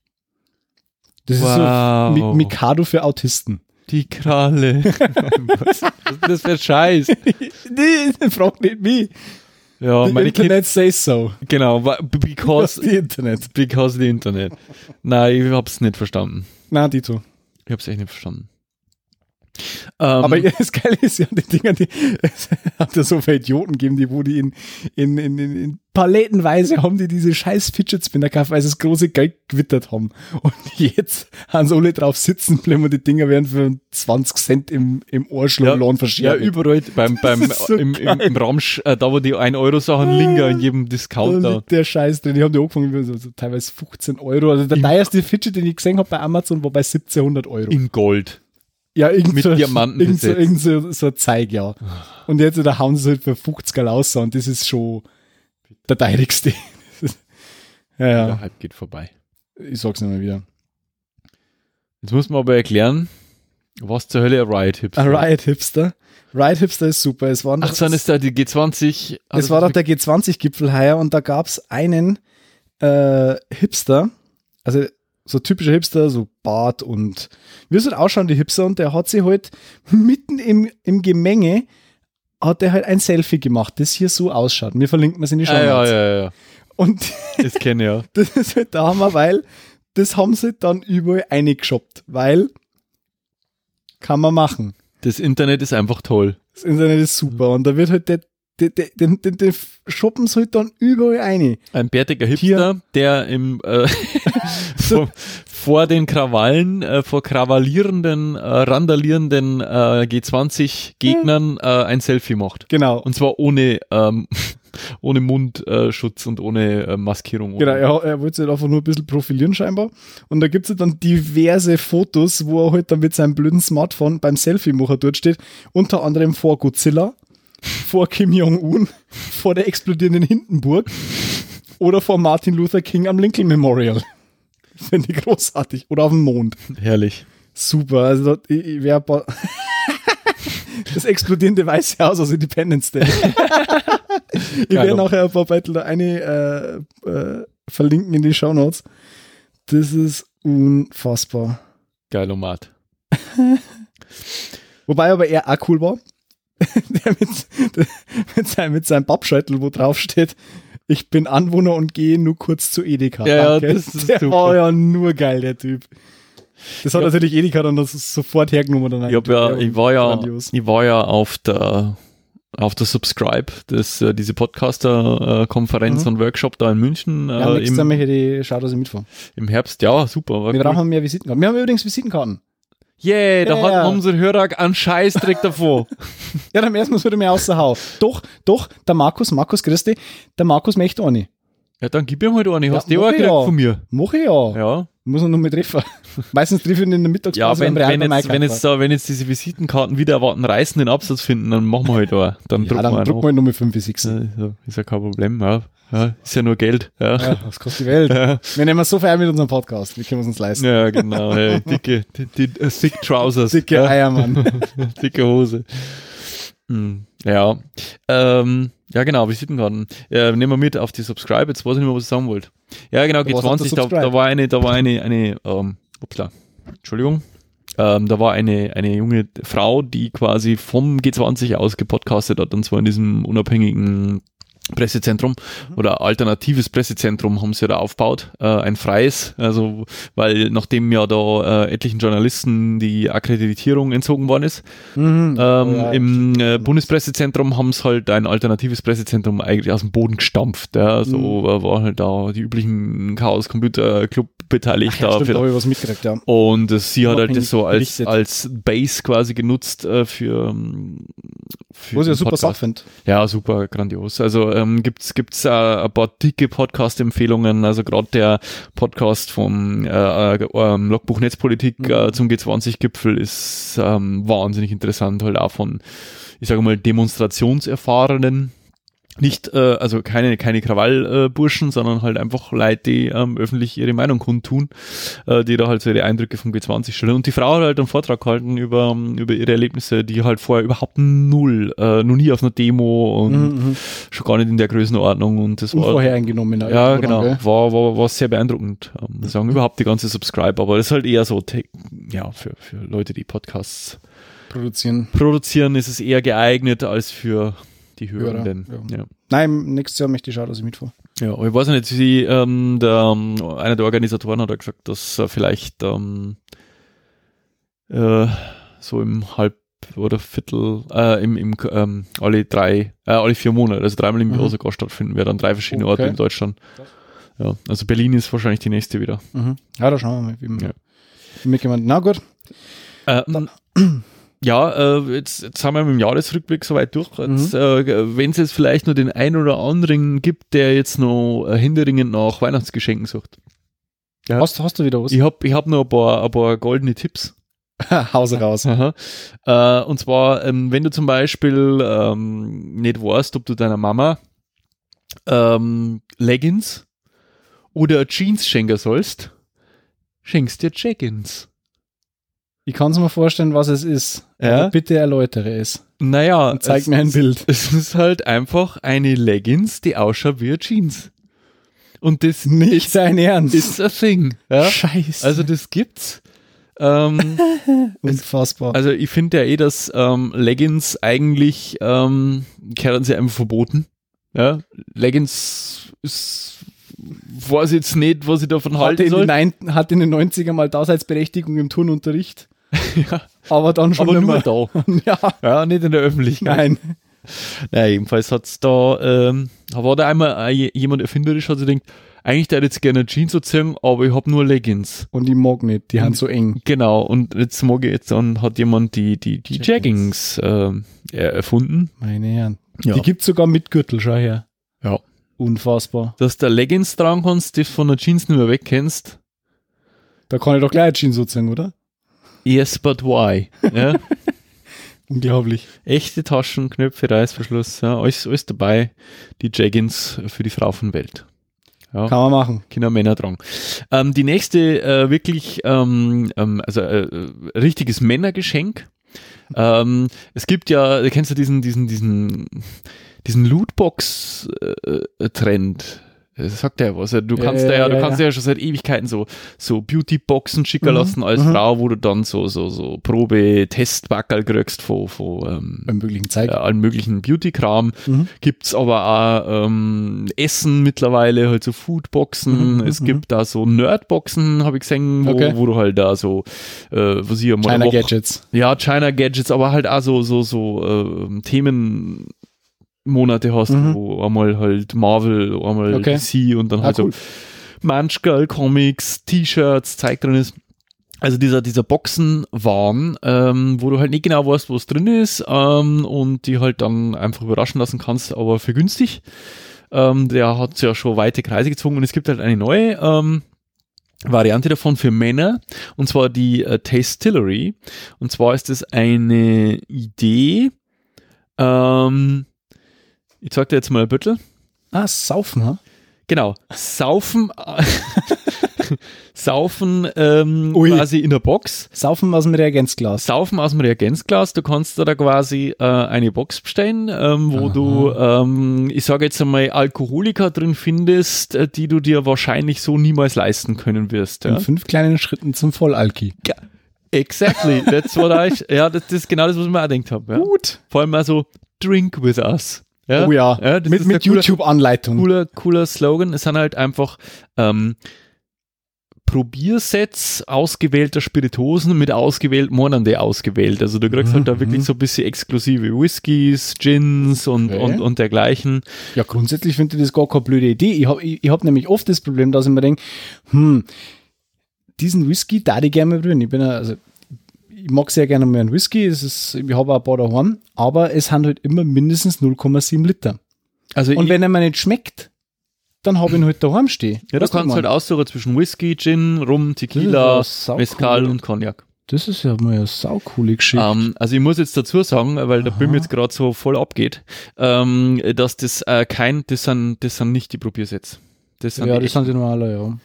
Das Wow. ist so Mi- Mikado für Autisten. Die Kralle. was ist das für Scheiß? nee, frag nicht mich. Ja, The meine Internet says so. Genau, because, die Internet. because the Internet. Nein, ich hab's nicht verstanden. Na, Dito. Ich hab's echt nicht verstanden. Ähm, Aber das Geile ist ja, die Dinger, die es hat ja so viele Idioten gegeben, die, wo die in, in, in, in, in palettenweise haben die diese scheiß Fidget Spinner gekauft, weil sie das große Geld gewittert haben. Und jetzt haben sie alle drauf sitzen bleiben und die Dinger werden für 20 Cent im, im Ohrschlaglohn ja, verschert. überall beim, beim, Das so im, im, im Ramsch, äh, da wo die 1-Euro-Sachen liegen, in jedem Discounter. der Scheiß drin. Die haben die angefangen so, so teilweise 15 Euro. Also der teuerste Fidget, den ich gesehen habe bei Amazon, war bei 1700 Euro. In Gold. Ja, irgend Mit so, Diamanten irgend so, irgend so, so ein Zeig, ja. Und jetzt da hauen sie halt für 50 raus und das ist schon der teurigste. ja, ja, Der Hype geht vorbei. ich sag's nicht mal wieder. Jetzt muss man aber erklären, was zur Hölle ein Riot Hipster Ein Riot Hipster. Riot Hipster ist super. Es waren Ach, dann ist da die G20. es war doch der G20-Gipfel heuer und da gab's einen äh, Hipster, also so typischer Hipster, so Bart und wie es halt ausschauen, die Hipster, und der hat sich halt mitten im, im Gemenge hat er halt ein Selfie gemacht, das hier so ausschaut. Mir verlinken wir es in die Show Ah, ja, Notes. ja, ja. Und Das kenne ich ja. das ist halt der Hammer, weil das haben sie dann überall eingeschoppt, weil kann man machen. Das Internet ist einfach toll. Das Internet ist super und da wird halt der, den, den, den shoppen sie halt dann überall ein. Ein bärtiger Hipster, der im äh, vor, vor den Krawallen, äh, vor krawallierenden, äh, randalierenden äh, G20-Gegnern äh, ein Selfie macht. Genau. Und zwar ohne, ähm, ohne Mundschutz und ohne äh, Maskierung. Genau, er, er wollte sich halt einfach nur ein bisschen profilieren scheinbar. Und da gibt es dann diverse Fotos, wo er halt dann mit seinem blöden Smartphone beim Selfie-Macher dort steht. Unter anderem vor Godzilla, vor Kim Jong-un, vor der explodierenden Hindenburg oder vor Martin Luther King am Lincoln Memorial. Finde ich großartig. Oder auf dem Mond. Herrlich. Super. Also ich, ich das explodierende Weiße Haus aus Independence Day. ich Geil. werde nachher ein paar Beitel da eine äh, äh, verlinken in die Show Notes. Das ist unfassbar. Geilomat. Wobei aber er auch cool war. der mit, der, mit, seinem, mit seinem Pappscheitel, wo drauf steht, ich bin Anwohner und gehe nur kurz zu Edeka. Ja, Danke. das ist der super. war ja nur geil, der Typ. Das hat Ja. natürlich Edeka dann das sofort hergenommen. Dann Ich, hab ja, ich war ja, grandios. ich war ja auf der auf der Subscribe, das, äh, diese Podcaster-Konferenz Mhm. und Workshop da in München Ja, äh, nächstes Jahr im, möchte ich schauen, dass ich mitfahre. im Herbst. Ja, super. Wir cool. brauchen mehr Visitenkarten. Wir haben übrigens Visitenkarten. Yeah, da Ja, hat ja. unser Hörer einen Scheißdreck davor. Ja, dann erstmal wieder mehr außer Hau. Doch, doch, der Markus, Markus Christi, der Markus möchte auch nicht. ja, dann gib ihm halt eine. Ja, Hast du mach auch ich gekriegt ja. von mir? Mach ich ja. Ja. Muss man nur mit treffen. Meistens treffe ich ihn in der Ja, Mittagspause wenn, Real wenn, beim jetzt, wenn, jetzt da, wenn jetzt diese Visitenkarten wieder erwarten reißen den Absatz finden, dann machen wir halt auch. Dann ja, drucken dann wir drucken wir Nummer 5 bis 6. Ja, ist ja- ja kein Problem, ja. ja. Ist ja nur Geld. Ja, Ja, das kostet die Welt. ja. Wir nehmen so viel mit unserem Podcast. Wie können wir es uns leisten? ja genau. Ja. Dicke, die, die, äh, thick Trousers. Dicke ja. Eier, Mann. Dicke Hose. Hm, ja. Ähm, ja, genau, Visitenkarten. Ja, nehmen wir mit auf die Subscribe. Jetzt weiß ich nicht mehr, was ich sagen wollte. Ja, genau, Was auf der G20, da, da war eine, da war eine, eine, ähm, upsla, Entschuldigung. Ähm, da war eine, eine junge Frau, die quasi vom G20 aus gepodcastet hat, und zwar in diesem unabhängigen Pressezentrum oder alternatives Pressezentrum haben sie da aufgebaut, äh, ein freies, also weil nachdem ja da äh, etlichen Journalisten die Akkreditierung entzogen worden ist, Mhm. ähm, ja, im äh, Bundespressezentrum haben sie halt ein alternatives Pressezentrum eigentlich aus dem Boden gestampft. Ja, so Mhm. äh, war halt da die üblichen Chaos Computer Club beteiligt. Ach, ja, da stimmt, da ich was mitgekriegt, ja. und äh, sie hat halt das so als, berichtet. als Base quasi genutzt äh, für, ähm, für Was ich ja super. Sache finde. Ja, super, grandios. Also ähm, gibt's gibt's äh, ein paar dicke Podcast-Empfehlungen. Also gerade der Podcast vom äh, äh, ähm, Logbuch Netzpolitik Mhm. äh, zum G20-Gipfel ist ähm, wahnsinnig interessant, halt auch von, ich sage mal, Demonstrationserfahrenen. Nicht, äh, also keine, keine Krawallburschen, äh, Burschen, sondern halt einfach Leute, die ähm, öffentlich ihre Meinung kundtun, äh, die da halt so ihre Eindrücke vom G20 stellen. Und die Frau hat halt einen Vortrag gehalten über, über ihre Erlebnisse, die halt vorher überhaupt null, äh, noch nie auf einer Demo und Mhm. schon gar nicht in der Größenordnung und das war Unvorhereingenommen. ja genau gell? war, war war sehr beeindruckend ähm, ich sagen überhaupt die ganze Subscribe aber das ist halt eher so ja für für Leute die Podcasts Produzieren. produzieren ist es eher geeignet als für die Hörenden Hörer, ja. Nein, nächstes Jahr möchte ich schauen, dass ich mitfahre. ja aber ich weiß nicht wie ähm, der ähm, einer der Organisatoren hat gesagt dass äh, vielleicht ähm, äh, so im Halb- oder Viertel, äh, im, im ähm, alle drei, äh, alle vier Monate, also dreimal im Jahr Mhm. sogar stattfinden wird an drei verschiedenen Okay. Orten in Deutschland. Ja, also Berlin ist wahrscheinlich die nächste wieder. Mhm. Ja, da schauen wir mal, wie wir, Ja. gemeint. Na gut, Ähm, ja, äh, jetzt, jetzt haben wir mit dem Jahresrückblick soweit durch. Jetzt, Mhm. äh, Wenn es jetzt vielleicht nur den einen oder anderen gibt, der jetzt noch äh, händeringend nach Weihnachtsgeschenken sucht. Ja. hast, hast du wieder was? Ich habe ich hab noch ein paar, ein paar goldene Tipps. Haus raus. Aha. Äh, und zwar, ähm, wenn du zum Beispiel ähm, nicht weißt, ob du deiner Mama ähm, Leggings oder Jeans schenken sollst, schenkst dir Jeggings. Ich kann es mir vorstellen, was es ist. Ja. Bitte erläutere es. Naja, Und zeig es- mir ein Bild. Es ist halt einfach eine Leggings, die ausschaut wie eine Jeans. Und das Nicht dein Ernst. ist a thing. Ja? Scheiße. Also das gibt's. Ähm, Unfassbar. also ich finde ja eh, dass ähm, Leggings eigentlich ähm, kehren sie einfach verboten. Ja? Leggings ist weiß jetzt nicht, was ich davon Nein- hatte in den 90er mal Daseinsberechtigung im Turnunterricht. Ja, Aber dann schon aber nur da. Ja, Ja, nicht in der Öffentlichkeit. nein. Ja, jedenfalls hat's da, ähm, da war da einmal äh, je- jemand erfinderisch, hat sich gedacht, eigentlich der jetzt gerne Jeans anziehen, aber ich hab nur Leggings. Und ich mag nicht, die haben so eng. Genau, und jetzt mag ich jetzt, dann hat jemand die, die, die ähm, er- erfunden. Meine Herren. Ja. Die gibt's sogar mit Gürtel, schau her. Ja. Unfassbar. Dass du Leggings tragen kannst, die von der Jeans nicht mehr wegkennst. Da kann ich doch gleich Jeans so ziehen, oder? Yes, but why? Ja. Unglaublich. Echte Taschen, Knöpfe, Reißverschluss, ja, alles, alles dabei. Die Jeggings für die Frau von Welt. Ja. Kann man machen. Kinder, Männer tragen. Ähm, die nächste äh, wirklich, ähm, ähm, also äh, äh, richtiges Männergeschenk. Ähm, es gibt ja, du kennst ja diesen, diesen, diesen, diesen Lootbox-Trend. Das sagt ja was. Du kannst ja, ja, ja, du ja, kannst ja. ja. schon seit Ewigkeiten so, so Beauty-Boxen schicken Mhm, lassen als mhm. Frau, wo du dann so, so, so Probe-Testbackel kriegst von, von ähm, möglichen Zeig. ja, allen möglichen Beauty-Kram. Mhm. Gibt's aber auch ähm, Essen mittlerweile, halt so Foodboxen. Mhm, es mhm. gibt da so Nerdboxen, habe ich gesehen, wo, Okay. wo du halt da so, äh, was ich einmal China Gadgets. Ja, China Gadgets, aber halt auch so, so, so ähm, Themenmonate hast, Mhm. wo einmal halt Marvel, einmal Okay. DC und dann Ah, halt cool. so Manchgal Comics, T-Shirts, Zeug drin ist. Also dieser, dieser Boxenwahn, ähm, wo du halt nicht genau weißt, was drin ist ähm, und die halt dann einfach überraschen lassen kannst, aber für günstig. Ähm, der hat ja schon weite Kreise gezogen und es gibt halt eine neue ähm, Variante davon für Männer und zwar die äh, Tastillery. Und zwar ist es eine Idee, ähm, ich zeig dir jetzt mal ein Büttel. Ah, saufen, ha? Genau, saufen, saufen ähm, Ui. quasi in der Box, Saufen aus dem Reagenzglas. saufen aus dem Reagenzglas. Du kannst da quasi äh, eine Box bestellen, ähm, wo Aha. du, ähm, ich sage jetzt einmal, Alkoholiker drin findest, äh, die du dir wahrscheinlich so niemals leisten können wirst. Ja? In fünf kleinen Schritten zum Vollalki. Exactly, that's what I, ja, das, das ist genau das, was ich mir auch gedacht habe. Ja? Gut. Vor allem also Drink with us. Ja? Oh ja. das mit mit YouTube-Anleitung. cooler, cooler Slogan. Es sind halt einfach ähm, Probiersets ausgewählter Spiritosen mit ausgewählt, Monate ausgewählt. Also du kriegst halt da Mhm. wirklich so ein bisschen exklusive Whiskys, Gins und, Okay. und, und dergleichen. Ja, grundsätzlich finde ich das gar keine blöde Idee. Ich habe ich, ich hab nämlich oft das Problem, dass ich mir denke, hm, diesen Whisky da ich gerne mal probieren. Ich bin ja, also ich mag sehr gerne mal einen Whisky, es ist, ich habe auch ein paar daheim, aber es haben halt immer mindestens 0,7 Liter. Also Und wenn er mir nicht schmeckt, dann habe ich ihn halt daheim stehen. ja, du Weißt kannst was halt aussuchen zwischen Whisky, Gin, Rum, Tequila, ja Mezcal und Cognac. Das ist ja mal eine saucoole Geschichte. Ähm, also ich muss jetzt dazu sagen, weil der. Bim jetzt gerade so voll abgeht, ähm, dass das äh, kein, das sind, das sind nicht die Probiersets. Das sind ja, die das sind die normale, ja.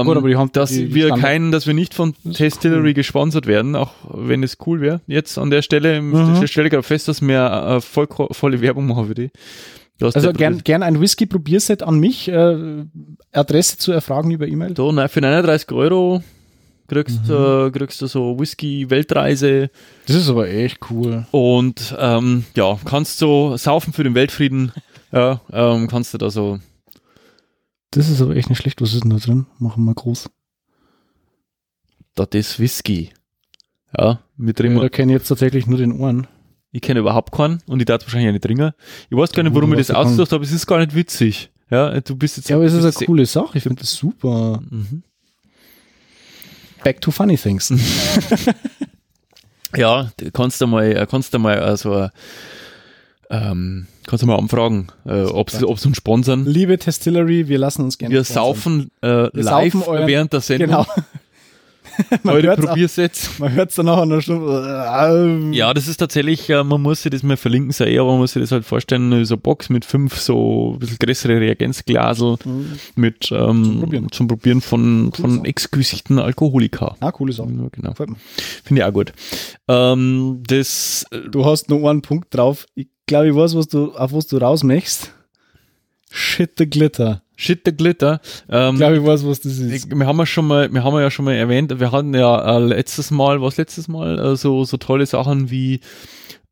Ähm, gut, aber die haben dass die- wir keinen, dass wir nicht von Tastillery cool. gesponsert werden, auch wenn es cool wäre. Jetzt an der Stelle, Mhm. ich stelle gerade fest, dass wir äh, voll, volle Werbung machen für die. Du Also gern, gern ein Whisky-Probierset an mich. Äh, Adresse zu erfragen über E-Mail. Da, nein, für 39 Euro kriegst, Mhm. äh, kriegst du so Whisky-Weltreise Das ist aber echt cool. und ähm, ja, kannst so saufen für den Weltfrieden. ja, ähm, kannst du da so Das ist aber echt nicht schlecht. Was ist denn da drin? Machen wir groß. das ist Whisky. Ja, wir trinken. Kenne ich jetzt tatsächlich nur den Ohren. Ich kenne überhaupt keinen und ich darf wahrscheinlich auch nicht trinken. Ich weiß gar nicht, warum ich das ja ausgedacht habe. Es ist gar nicht witzig. Ja, du bist jetzt. Ja, aber es ist eine coole Sache. Ich finde das super. Mhm. Back to funny things. Ja, du kannst du mal, kannst du mal, also, ähm, kannst du mal anfragen, äh, ob sie, ob uns sponsern. Liebe Testillery, wir lassen uns gerne Wir sponsern. saufen äh, live saufen euren- während der Sendung. Genau. Man Eure auch- Probiersätze. Man hört es dann nach einer Stunde. Ja, das ist tatsächlich, äh, man muss sich das mal verlinken, so eher, aber man muss sich das halt vorstellen, so eine Box mit fünf so ein bisschen größere Reagenzglasel mit ähm, Mhm. Zum Probieren. zum Probieren von, von Sache. exquisiten Alkoholika. Ah, coole Sache. Ja, genau. Finde ich auch gut. Ähm, das, äh, Du hast nur einen Punkt drauf. Ich glaube, ich weiß, was du, auf was du raus möchtest. Shit the Glitter. Shit the Glitter. Ähm, Ich glaube, ich weiß, was das ist. wir haben ja schon mal, wir haben ja schon mal erwähnt, wir hatten ja äh, letztes Mal, was letztes Mal, äh, so, so tolle Sachen wie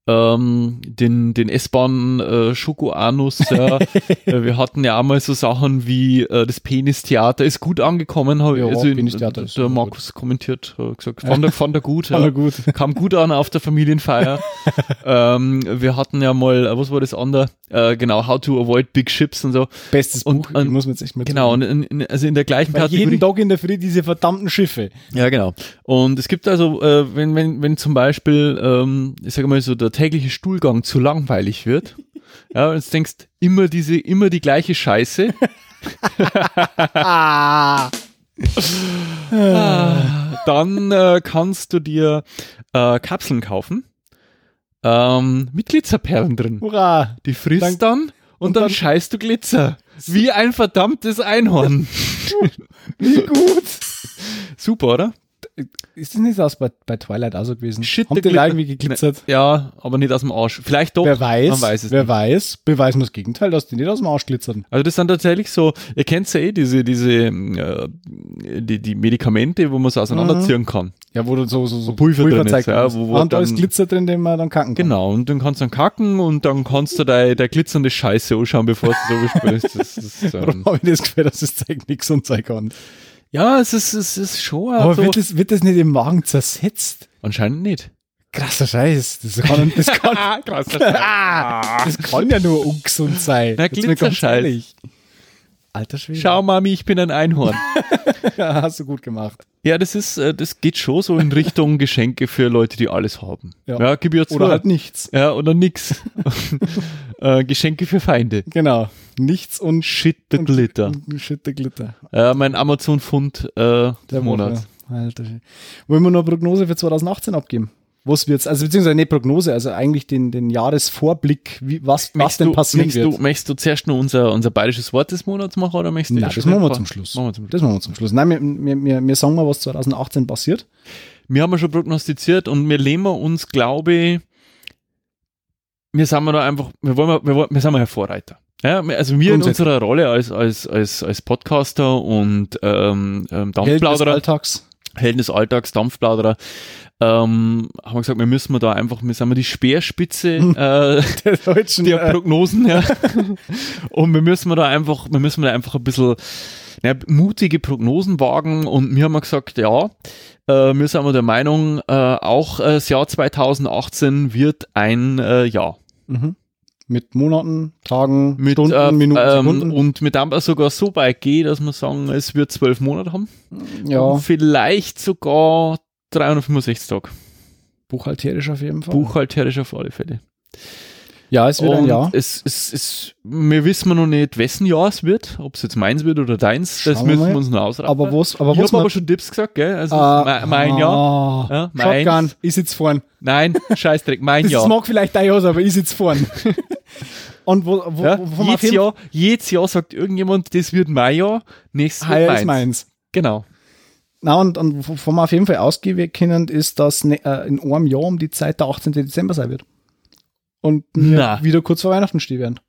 ähm, den, den S-Bahn äh, Schokoanus. Ja. Äh, wir hatten ja auch mal so Sachen wie äh, das Penistheater ist gut angekommen. Hab, Ja, also in- der Markus kommentiert, hat gesagt, fand er, fand er gut. Fand er gut. Kam gut an auf der Familienfeier. ähm, wir hatten ja mal, äh, was war das andere? Äh, genau, How to Avoid Big Ships und so. Bestes Und- Buch, und- muss mir jetzt echt mal Genau, und in, in, also in der gleichen Weil Kategorie. jeden Tag in der Früh diese verdammten Schiffe. Ja, genau. Und es gibt also, äh, wenn, wenn, wenn zum Beispiel, ähm, ich sage mal so, der tägliche Stuhlgang zu langweilig wird, ja, und jetzt denkst, immer diese, immer die gleiche Scheiße, Ah. dann äh, kannst du dir äh, Kapseln kaufen ähm, mit Glitzerperlen drin. Hurra. Die frisst Dann- dann und, und dann, dann- scheißt du Glitzer. Wie ein verdammtes Einhorn. Wie gut. Super, oder? Ist das nicht aus bei, bei Twilight auch so gewesen? Shit, Haben die irgendwie geglitzert? Ja, aber nicht aus dem Arsch. Vielleicht doch. wer weiß, weiß es wer nicht. weiß, beweisen wir das Gegenteil, dass die nicht aus dem Arsch glitzern. Also das sind tatsächlich so, ihr kennt ja eh diese, diese, äh, die, die Medikamente, wo man so auseinanderziehen kann. Ja, wo du so, so, so Pulver drin ist, zeigt ja, wo- wo Ah, und da ist Glitzer drin, den man dann kacken kann. Genau, und dann kannst du dann kacken und dann kannst du deine dein glitzernde Scheiße anschauen, bevor du so besprichst. Das, das, Warum ähm, habe ich das Gefühl, dass das Zeug nichts und sein kann? Ja, es ist, es ist schon Aber also, wird, das, wird das nicht im Magen zersetzt? anscheinend nicht. Krasser Scheiß. Das kann, das kann, Krass. das kann ja nur ungesund sein. Na, Glitzerscheiß. Alter Schwede. Schau, Mami, ich bin ein Einhorn. Ja, hast du gut gemacht. Ja, das ist, äh, das geht schon so in Richtung Geschenke für Leute, die alles haben. Ja. Ja, gib ja zu. Oder halt nichts. Ja, oder nix. äh, Geschenke für Feinde. Genau. Nichts und Shit the Und- Glitter. Shit der Glitter. Äh, mein Amazon-Fund äh, Der des Monats. Alter Schwede. Wollen wir noch Prognose für 2018 abgeben? Was wird's? Also beziehungsweise nicht Prognose, also eigentlich den, den Jahresvorblick, wie, was, was denn du, passieren möchtest, wird. du, möchtest du zuerst noch unser, unser bayerisches Wort des Monats machen oder möchtest du Nein, das machen wir zum Schluss. Machen wir zum Schluss. Das machen wir zum Schluss. Nein, wir, wir, wir, wir sagen mal, was 2018 passiert. Wir haben ja schon prognostiziert und wir lehnen uns, glaube ich, wir sind wir da einfach, wir, wollen, wir, wollen, wir sind mal Vorreiter. Ja, also wir in unserer Rolle als, als, als, als Podcaster und ähm, ähm, Helden des Dampfplauderer, Alltags. Helden des Alltags, Dampfplauderer, ähm, haben wir gesagt, wir müssen wir da einfach, wir sind wir die Speerspitze äh, Der deutschen. der äh, Prognosen, ja. Und wir müssen wir da einfach, wir müssen da einfach ein bisschen ja, mutige Prognosen wagen und wir haben mal gesagt, ja, äh, wir sind aber der Meinung, äh, auch äh, das Jahr 2018 wird ein äh, Jahr. mhm. Mit Monaten, Tagen, Mit, Stunden, äh, Minuten, ähm, Sekunden. und mit dem sogar so weit geht, dass wir sagen, es wird zwölf Monate haben. ja, Und vielleicht sogar 365 Tage. buchhalterisch auf jeden Fall. Buchhalterisch auf alle Fälle. Ja, es wird ein Und Jahr. es, es, es, wir wissen noch nicht, wessen Jahr es wird, ob es jetzt meins wird oder deins, das Schauen wir müssen mal. wir uns noch ausraten. Aber was, aber ich habe aber schon Tipps gesagt, gell? Also Ah, mein, mein Jahr. ah, Ja, meins. Shotgun, ich sitze vorn. Nein, Scheißdreck, mein Das Jahr. mag vielleicht dein Jahr sein, aber ich sitze vorn. Und wo, wo, Ja, wo jedes, Jahr, jedes Jahr sagt irgendjemand, das wird mein Jahr, nächstes heuer ist meins. meins. Genau. Na, und, und wovon man auf jeden Fall ausgehen können, ist, dass ne, äh, in einem Jahr um die Zeit der 18. Dezember sein wird. Und Na. wieder kurz vor Weihnachten stehen werden.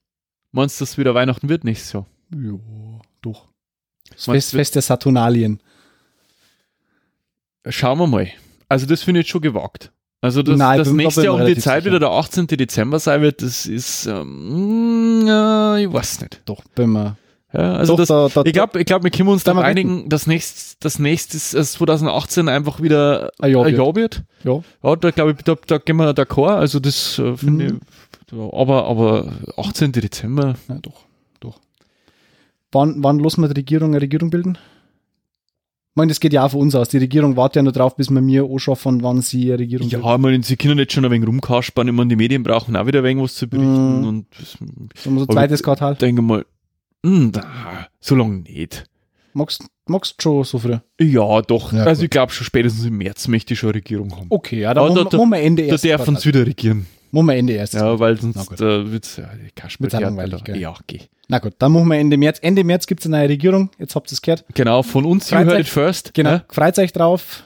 Meinst du, dass wieder Weihnachten wird nächstes Jahr? Ja, doch. Das Fest, Fest der Saturnalien. Schauen wir mal. Also das finde ich jetzt schon gewagt. Also das, Nein, das nächste Jahr um die Zeit sicher. wieder der 18. Dezember sein wird, das ist, ähm, ja, ich weiß nicht. Doch, bin mir. Ja, also Doch, das, da- da- ich glaube, ich glaub, wir können uns da einigen, dass nächstes, das nächste ist, äh, 2018 einfach wieder Ein Jahr ein wird. Jahr wird. Ja. Ja, da glaube ich, da, da gehen wir d'accord. Also das äh, finde Mhm. ich, aber, aber 18. Dezember, ja, doch, doch. Wann, wann lassen wir die Regierung eine Regierung bilden? Ich meine, das geht ja auch von uns aus. Die Regierung wartet ja nur drauf, bis wir mir anschaffen, wann sie eine Regierung ja, ich meine, sie können jetzt schon ein wenig rumkaspern. Ich meine, die Medien brauchen auch wieder ein wenig was zu berichten. Mhm. Und das. So ein zweites Quartal. denke mal, hm, so lange nicht. Magst magst du schon so früh? Ja, doch. Ja, also gut. ich glaube schon spätestens im März möchte ich schon eine Regierung haben. Okay, ja, dann Ja, da- machen wir Ende Da erstes darf uns wieder regieren. Machen wir Ende erstes Ja, weil sonst äh, wird's ja die Kasper Wird's langweilig, gell? Ja, geh. Na gut, dann machen wir Ende März. Ende März gibt es eine neue Regierung. Jetzt habt ihr es gehört. Genau, von uns, you heard it first. Genau. ne? Freut euch drauf.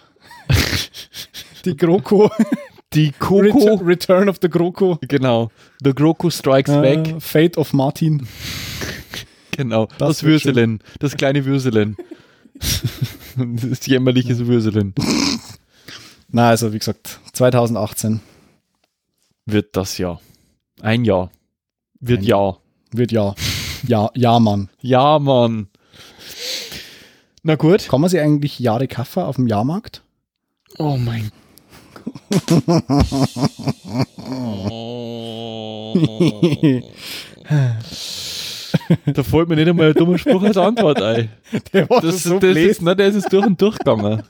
Die GroKo. Die Coco. Return, of the GroKo. Genau. The Groku Strikes Back. Äh, Fate of Martin. Genau. das Das, wird schön. Würselen. Das kleine Würselen. das jämmerliche Würselen. Na, also wie gesagt, 2018 Wird das Jahr. Ein Jahr. Wird Ein Jahr. wird ja. Ja, ja, Mann. Ja, Mann. Na gut. Kann man sich eigentlich Jahre Kaffer auf dem Jahrmarkt? Oh mein Da fällt mir nicht einmal ein dummer Spruch als Antwort ein. Der war Das, das, ist, na, der ist durch und durch gegangen.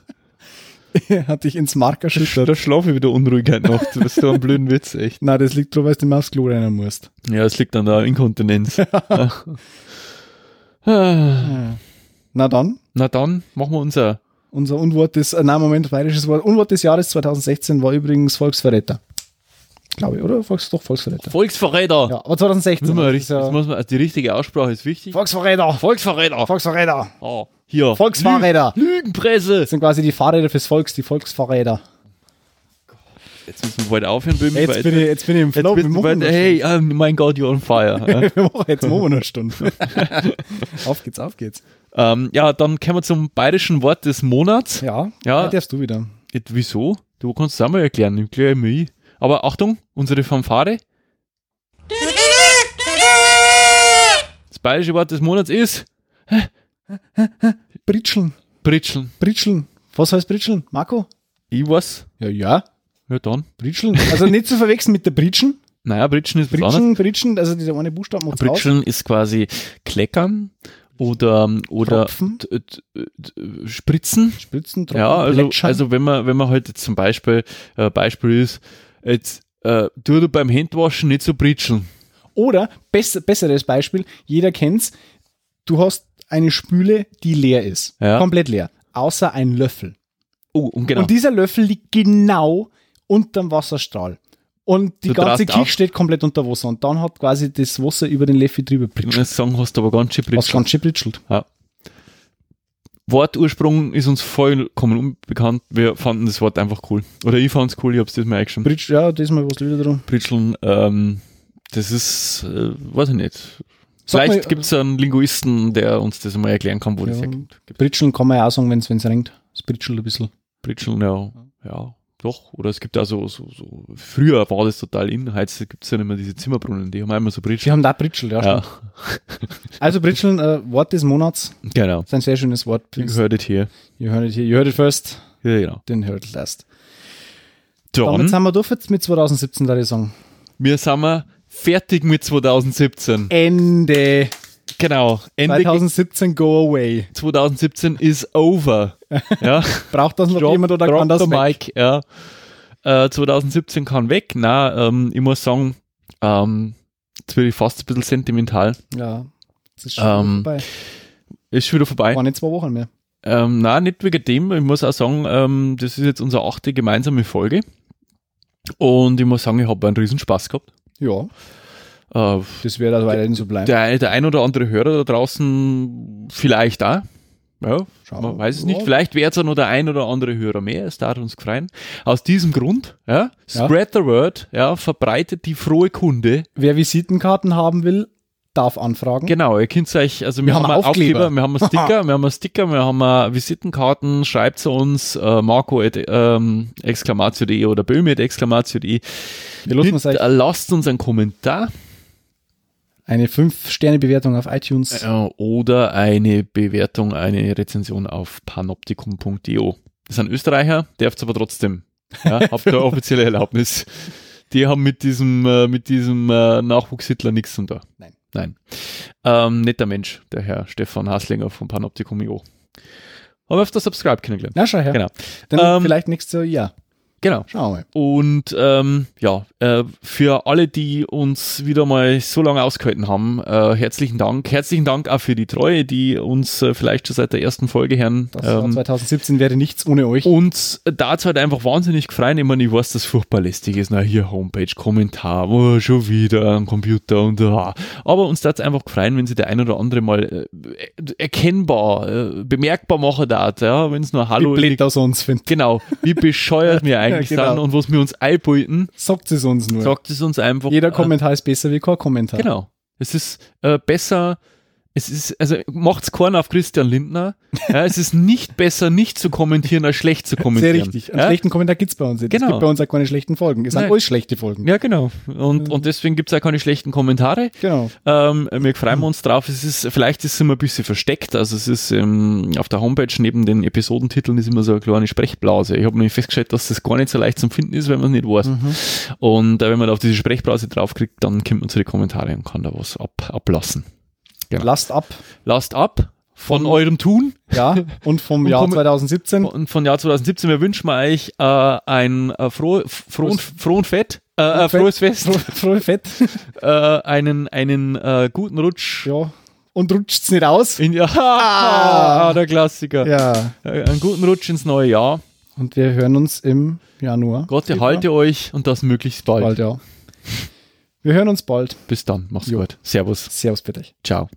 hat dich ins Mark erschüttert. Da schlafe ich wieder unruhig heute Nacht. Du bist so ein blöden Witz, echt. Na, das liegt daran, weil du mal aufs Klo rennen musst. Ja, es liegt an der Inkontinenz. Na dann, Na dann, machen wir unser. unser Unwort des, äh, nein, Moment, bayerisches Wort. Unwort des Jahres 2016 war übrigens Volksverräter. Glaube ich, oder? Volks, doch, Volksverräter. Volksverräter. Ja, aber 2016. Muss man richtig, ja muss man, also die richtige Aussprache ist wichtig. Volksverräter! Volksverräter. Volksverräter! Oh, hier. Volksfahrräder! Lü Lügenpresse. Das sind quasi die Fahrräder fürs Volks, die Volksfahrräder. Jetzt müssen wir bald aufhören, Böhmi. Jetzt bin, ich, jetzt bin ich im jetzt Flow. machen bald, hey, oh mein Gott, you're on fire. ja. Wir machen jetzt machen wir noch eine Stunde. auf geht's, auf geht's. ähm, ja, dann kommen wir zum bayerischen Wort des Monats. Ja, Ja. ja. darfst du wieder. Jetzt, wieso? Du kannst es auch mal erklären, ich kläre immer ich. Aber Achtung, unsere Fanfare. Das bayerische Wort des Monats ist Britscheln, Britscheln. Britscheln. Was heißt Britscheln? Marco? Ich weiß. Ja, ja. Ja, dann. Britscheln. Also nicht zu verwechseln mit der Britschen. Naja, Britschen ist was. Britschen, Britschen, also dieser eine Buchstaben macht's aus. Britscheln ist quasi Kleckern oder, oder Spritzen. Spritzen, Tropfen, Ja, also, Plätschern. also wenn man, wenn man halt jetzt zum Beispiel, äh, Beispiel ist, jetzt, äh, tu du beim Handwaschen nicht so britscheln. Oder, besser, besseres Beispiel, jeder kennt's, du hast eine Spüle, die leer ist. Ja. Komplett leer. Außer ein Löffel. Oh, und genau. Und dieser Löffel liegt genau unterm Wasserstrahl. Und die Du ganze auf. steht komplett unter Wasser. Und dann hat quasi das Wasser über den Löffel drüber ich pritschelt. muss sagen, hast du aber ganz schön Was britscheln. ganz schön pritschelt. Wortursprung ist uns vollkommen unbekannt. Wir fanden das Wort einfach cool. Oder ich fand's cool, ich hab's diesmal eingeschrieben. Britsch, ja, diesmal was wieder drum. Britscheln, ähm, das ist, äh, weiß ich nicht. Sag Vielleicht mal, gibt's einen Linguisten, der uns das mal erklären kann, wo das Ja. herkommt. Britscheln kann man ja auch sagen, wenn es regnet. Es britschelt ein bisschen. Britscheln, ja. Ja, doch. Oder es gibt auch so, so, früher war das total in, heute gibt's ja nicht mehr diese Zimmerbrunnen, die haben immer so Die Britscheln. haben da Britschel, ja. Ja. Also Britscheln, äh, Wort des Monats. genau. ist ein sehr schönes Wort. You heard it here. You heard it here. You heard it first, Ja, genau. then heard it last. Damit Dann, sind wir durch jetzt mit 2017, da ich sagen. wir sind wir fertig mit 2017. Ende. Genau. Ende 2017 go away. 2017 is over. Ja. Braucht das noch jemand oder kann das der weg? Mike, ja. Äh, 2017 kann weg. Na, ähm, ich muss sagen, ähm, jetzt bin ich fast ein bisschen sentimental. Ja. Das ist schon Ähm, vorbei. Ist schon wieder vorbei. War nicht zwei Wochen mehr. Ähm, na, nicht wegen dem. Ich muss auch sagen, ähm, das ist jetzt unsere achte gemeinsame Folge. Und ich muss sagen, ich habe einen riesen Spaß gehabt. Ja, Äh, das wird also weiterhin so bleiben. der, der ein oder andere Hörer da draußen vielleicht auch. Ja, Schauen man weiß es nicht. Ja. Vielleicht wäre es ja noch der ein oder andere Hörer mehr. Es darf uns gefreien. Aus diesem Grund, ja, Ja. spread the word, ja, verbreitet die frohe Kunde. Wer Visitenkarten haben will, darf anfragen. Genau, ihr könnt euch, also wir, Wir haben, haben Aufkleber. Aufkleber, wir haben einen Sticker, wir haben einen Sticker, wir haben Visitenkarten, schreibt zu uns, äh, Marco at, ähm, Exklamatio.de oder Böhmi at Exklamatio.de. Lasst uns einen Kommentar. Eine 5-Sterne-Bewertung auf iTunes. Äh, oder eine Bewertung, eine Rezension auf panoptikum.io. Das sind Österreicher, darf's aber trotzdem. Ja, habt ihr offizielle Erlaubnis. Die haben mit diesem, äh, mit diesem äh, Nachwuchs-Hitler nichts zu tun. Nein. Nein. Ähm, netter Mensch, der Herr Stefan Haslinger von Panoptikum.io. Habe auf der Subscribe kennengelernt. Na, schau her. Genau. Dann Ähm, vielleicht nächstes Jahr. Genau. Schauen wir. Und ähm, ja, äh, für alle, die uns wieder mal so lange ausgehalten haben, äh, herzlichen Dank. Herzlichen Dank auch für die Treue, die uns äh, vielleicht schon seit der ersten Folge hören. Das Ähm, 2017 wäre nichts ohne euch. uns dazu halt einfach wahnsinnig gefreut. Ich meine, ich weiß, dass furchtbar lästig ist. Na, hier Homepage, Kommentar, oh, schon wieder am Computer und ah. Aber uns dazu einfach gefreut, wenn sie der ein oder andere mal äh, erkennbar, äh, bemerkbar machen darf. Ja, wenn es nur Hallo Wie blöd aus uns findet. Genau, wie bescheuert wir eigentlich genau. sind und was wir uns einbilden, Sagt es uns nur. sagt es uns einfach. Jeder äh, Kommentar ist besser wie kein Kommentar. Genau. Es ist äh, besser, es ist, also macht's keinen auf Christian Lindner. Ja, es ist nicht besser, nicht zu kommentieren, als schlecht zu Sehr kommentieren. richtig. Einen Ja? schlechten Kommentar gibt es bei uns nicht. Es Genau. gibt bei uns auch keine schlechten Folgen. Es sind Nein. alles schlechte Folgen. Ja, genau. Und, und deswegen gibt's auch keine schlechten Kommentare. Genau. Ähm, wir freuen uns drauf. Es ist, vielleicht ist es immer ein bisschen versteckt. Also es ist ähm, auf der Homepage neben den Episodentiteln ist immer so eine kleine Sprechblase. Ich habe nämlich festgestellt, dass das gar nicht so leicht zum Finden ist, wenn man es nicht weiß. Mhm. Und äh, wenn man auf diese Sprechblase draufklickt, dann kommt man zu den Kommentare und kann da was ab, ablassen. Genau. Lasst ab. Lasst ab von Von- eurem Tun Ja. Und vom Und Jahr vom- 2017. und von Jahr 2017. Wir wünschen euch äh, ein äh, froh, frohen, frohen Fett, äh, äh, frohes Fest, Fro- Frohe Fett. äh, einen, einen äh, guten Rutsch. Ja. Und rutscht's nicht aus. In, ja, ah, der Klassiker. Ja. Äh, Einen guten Rutsch ins neue Jahr. Und wir hören uns im Januar. Gott erhalte euch und das möglichst bald. Bald, ja. Wir hören uns bald. Bis dann. Mach's Jo. gut. Servus. Servus bitte. Ciao.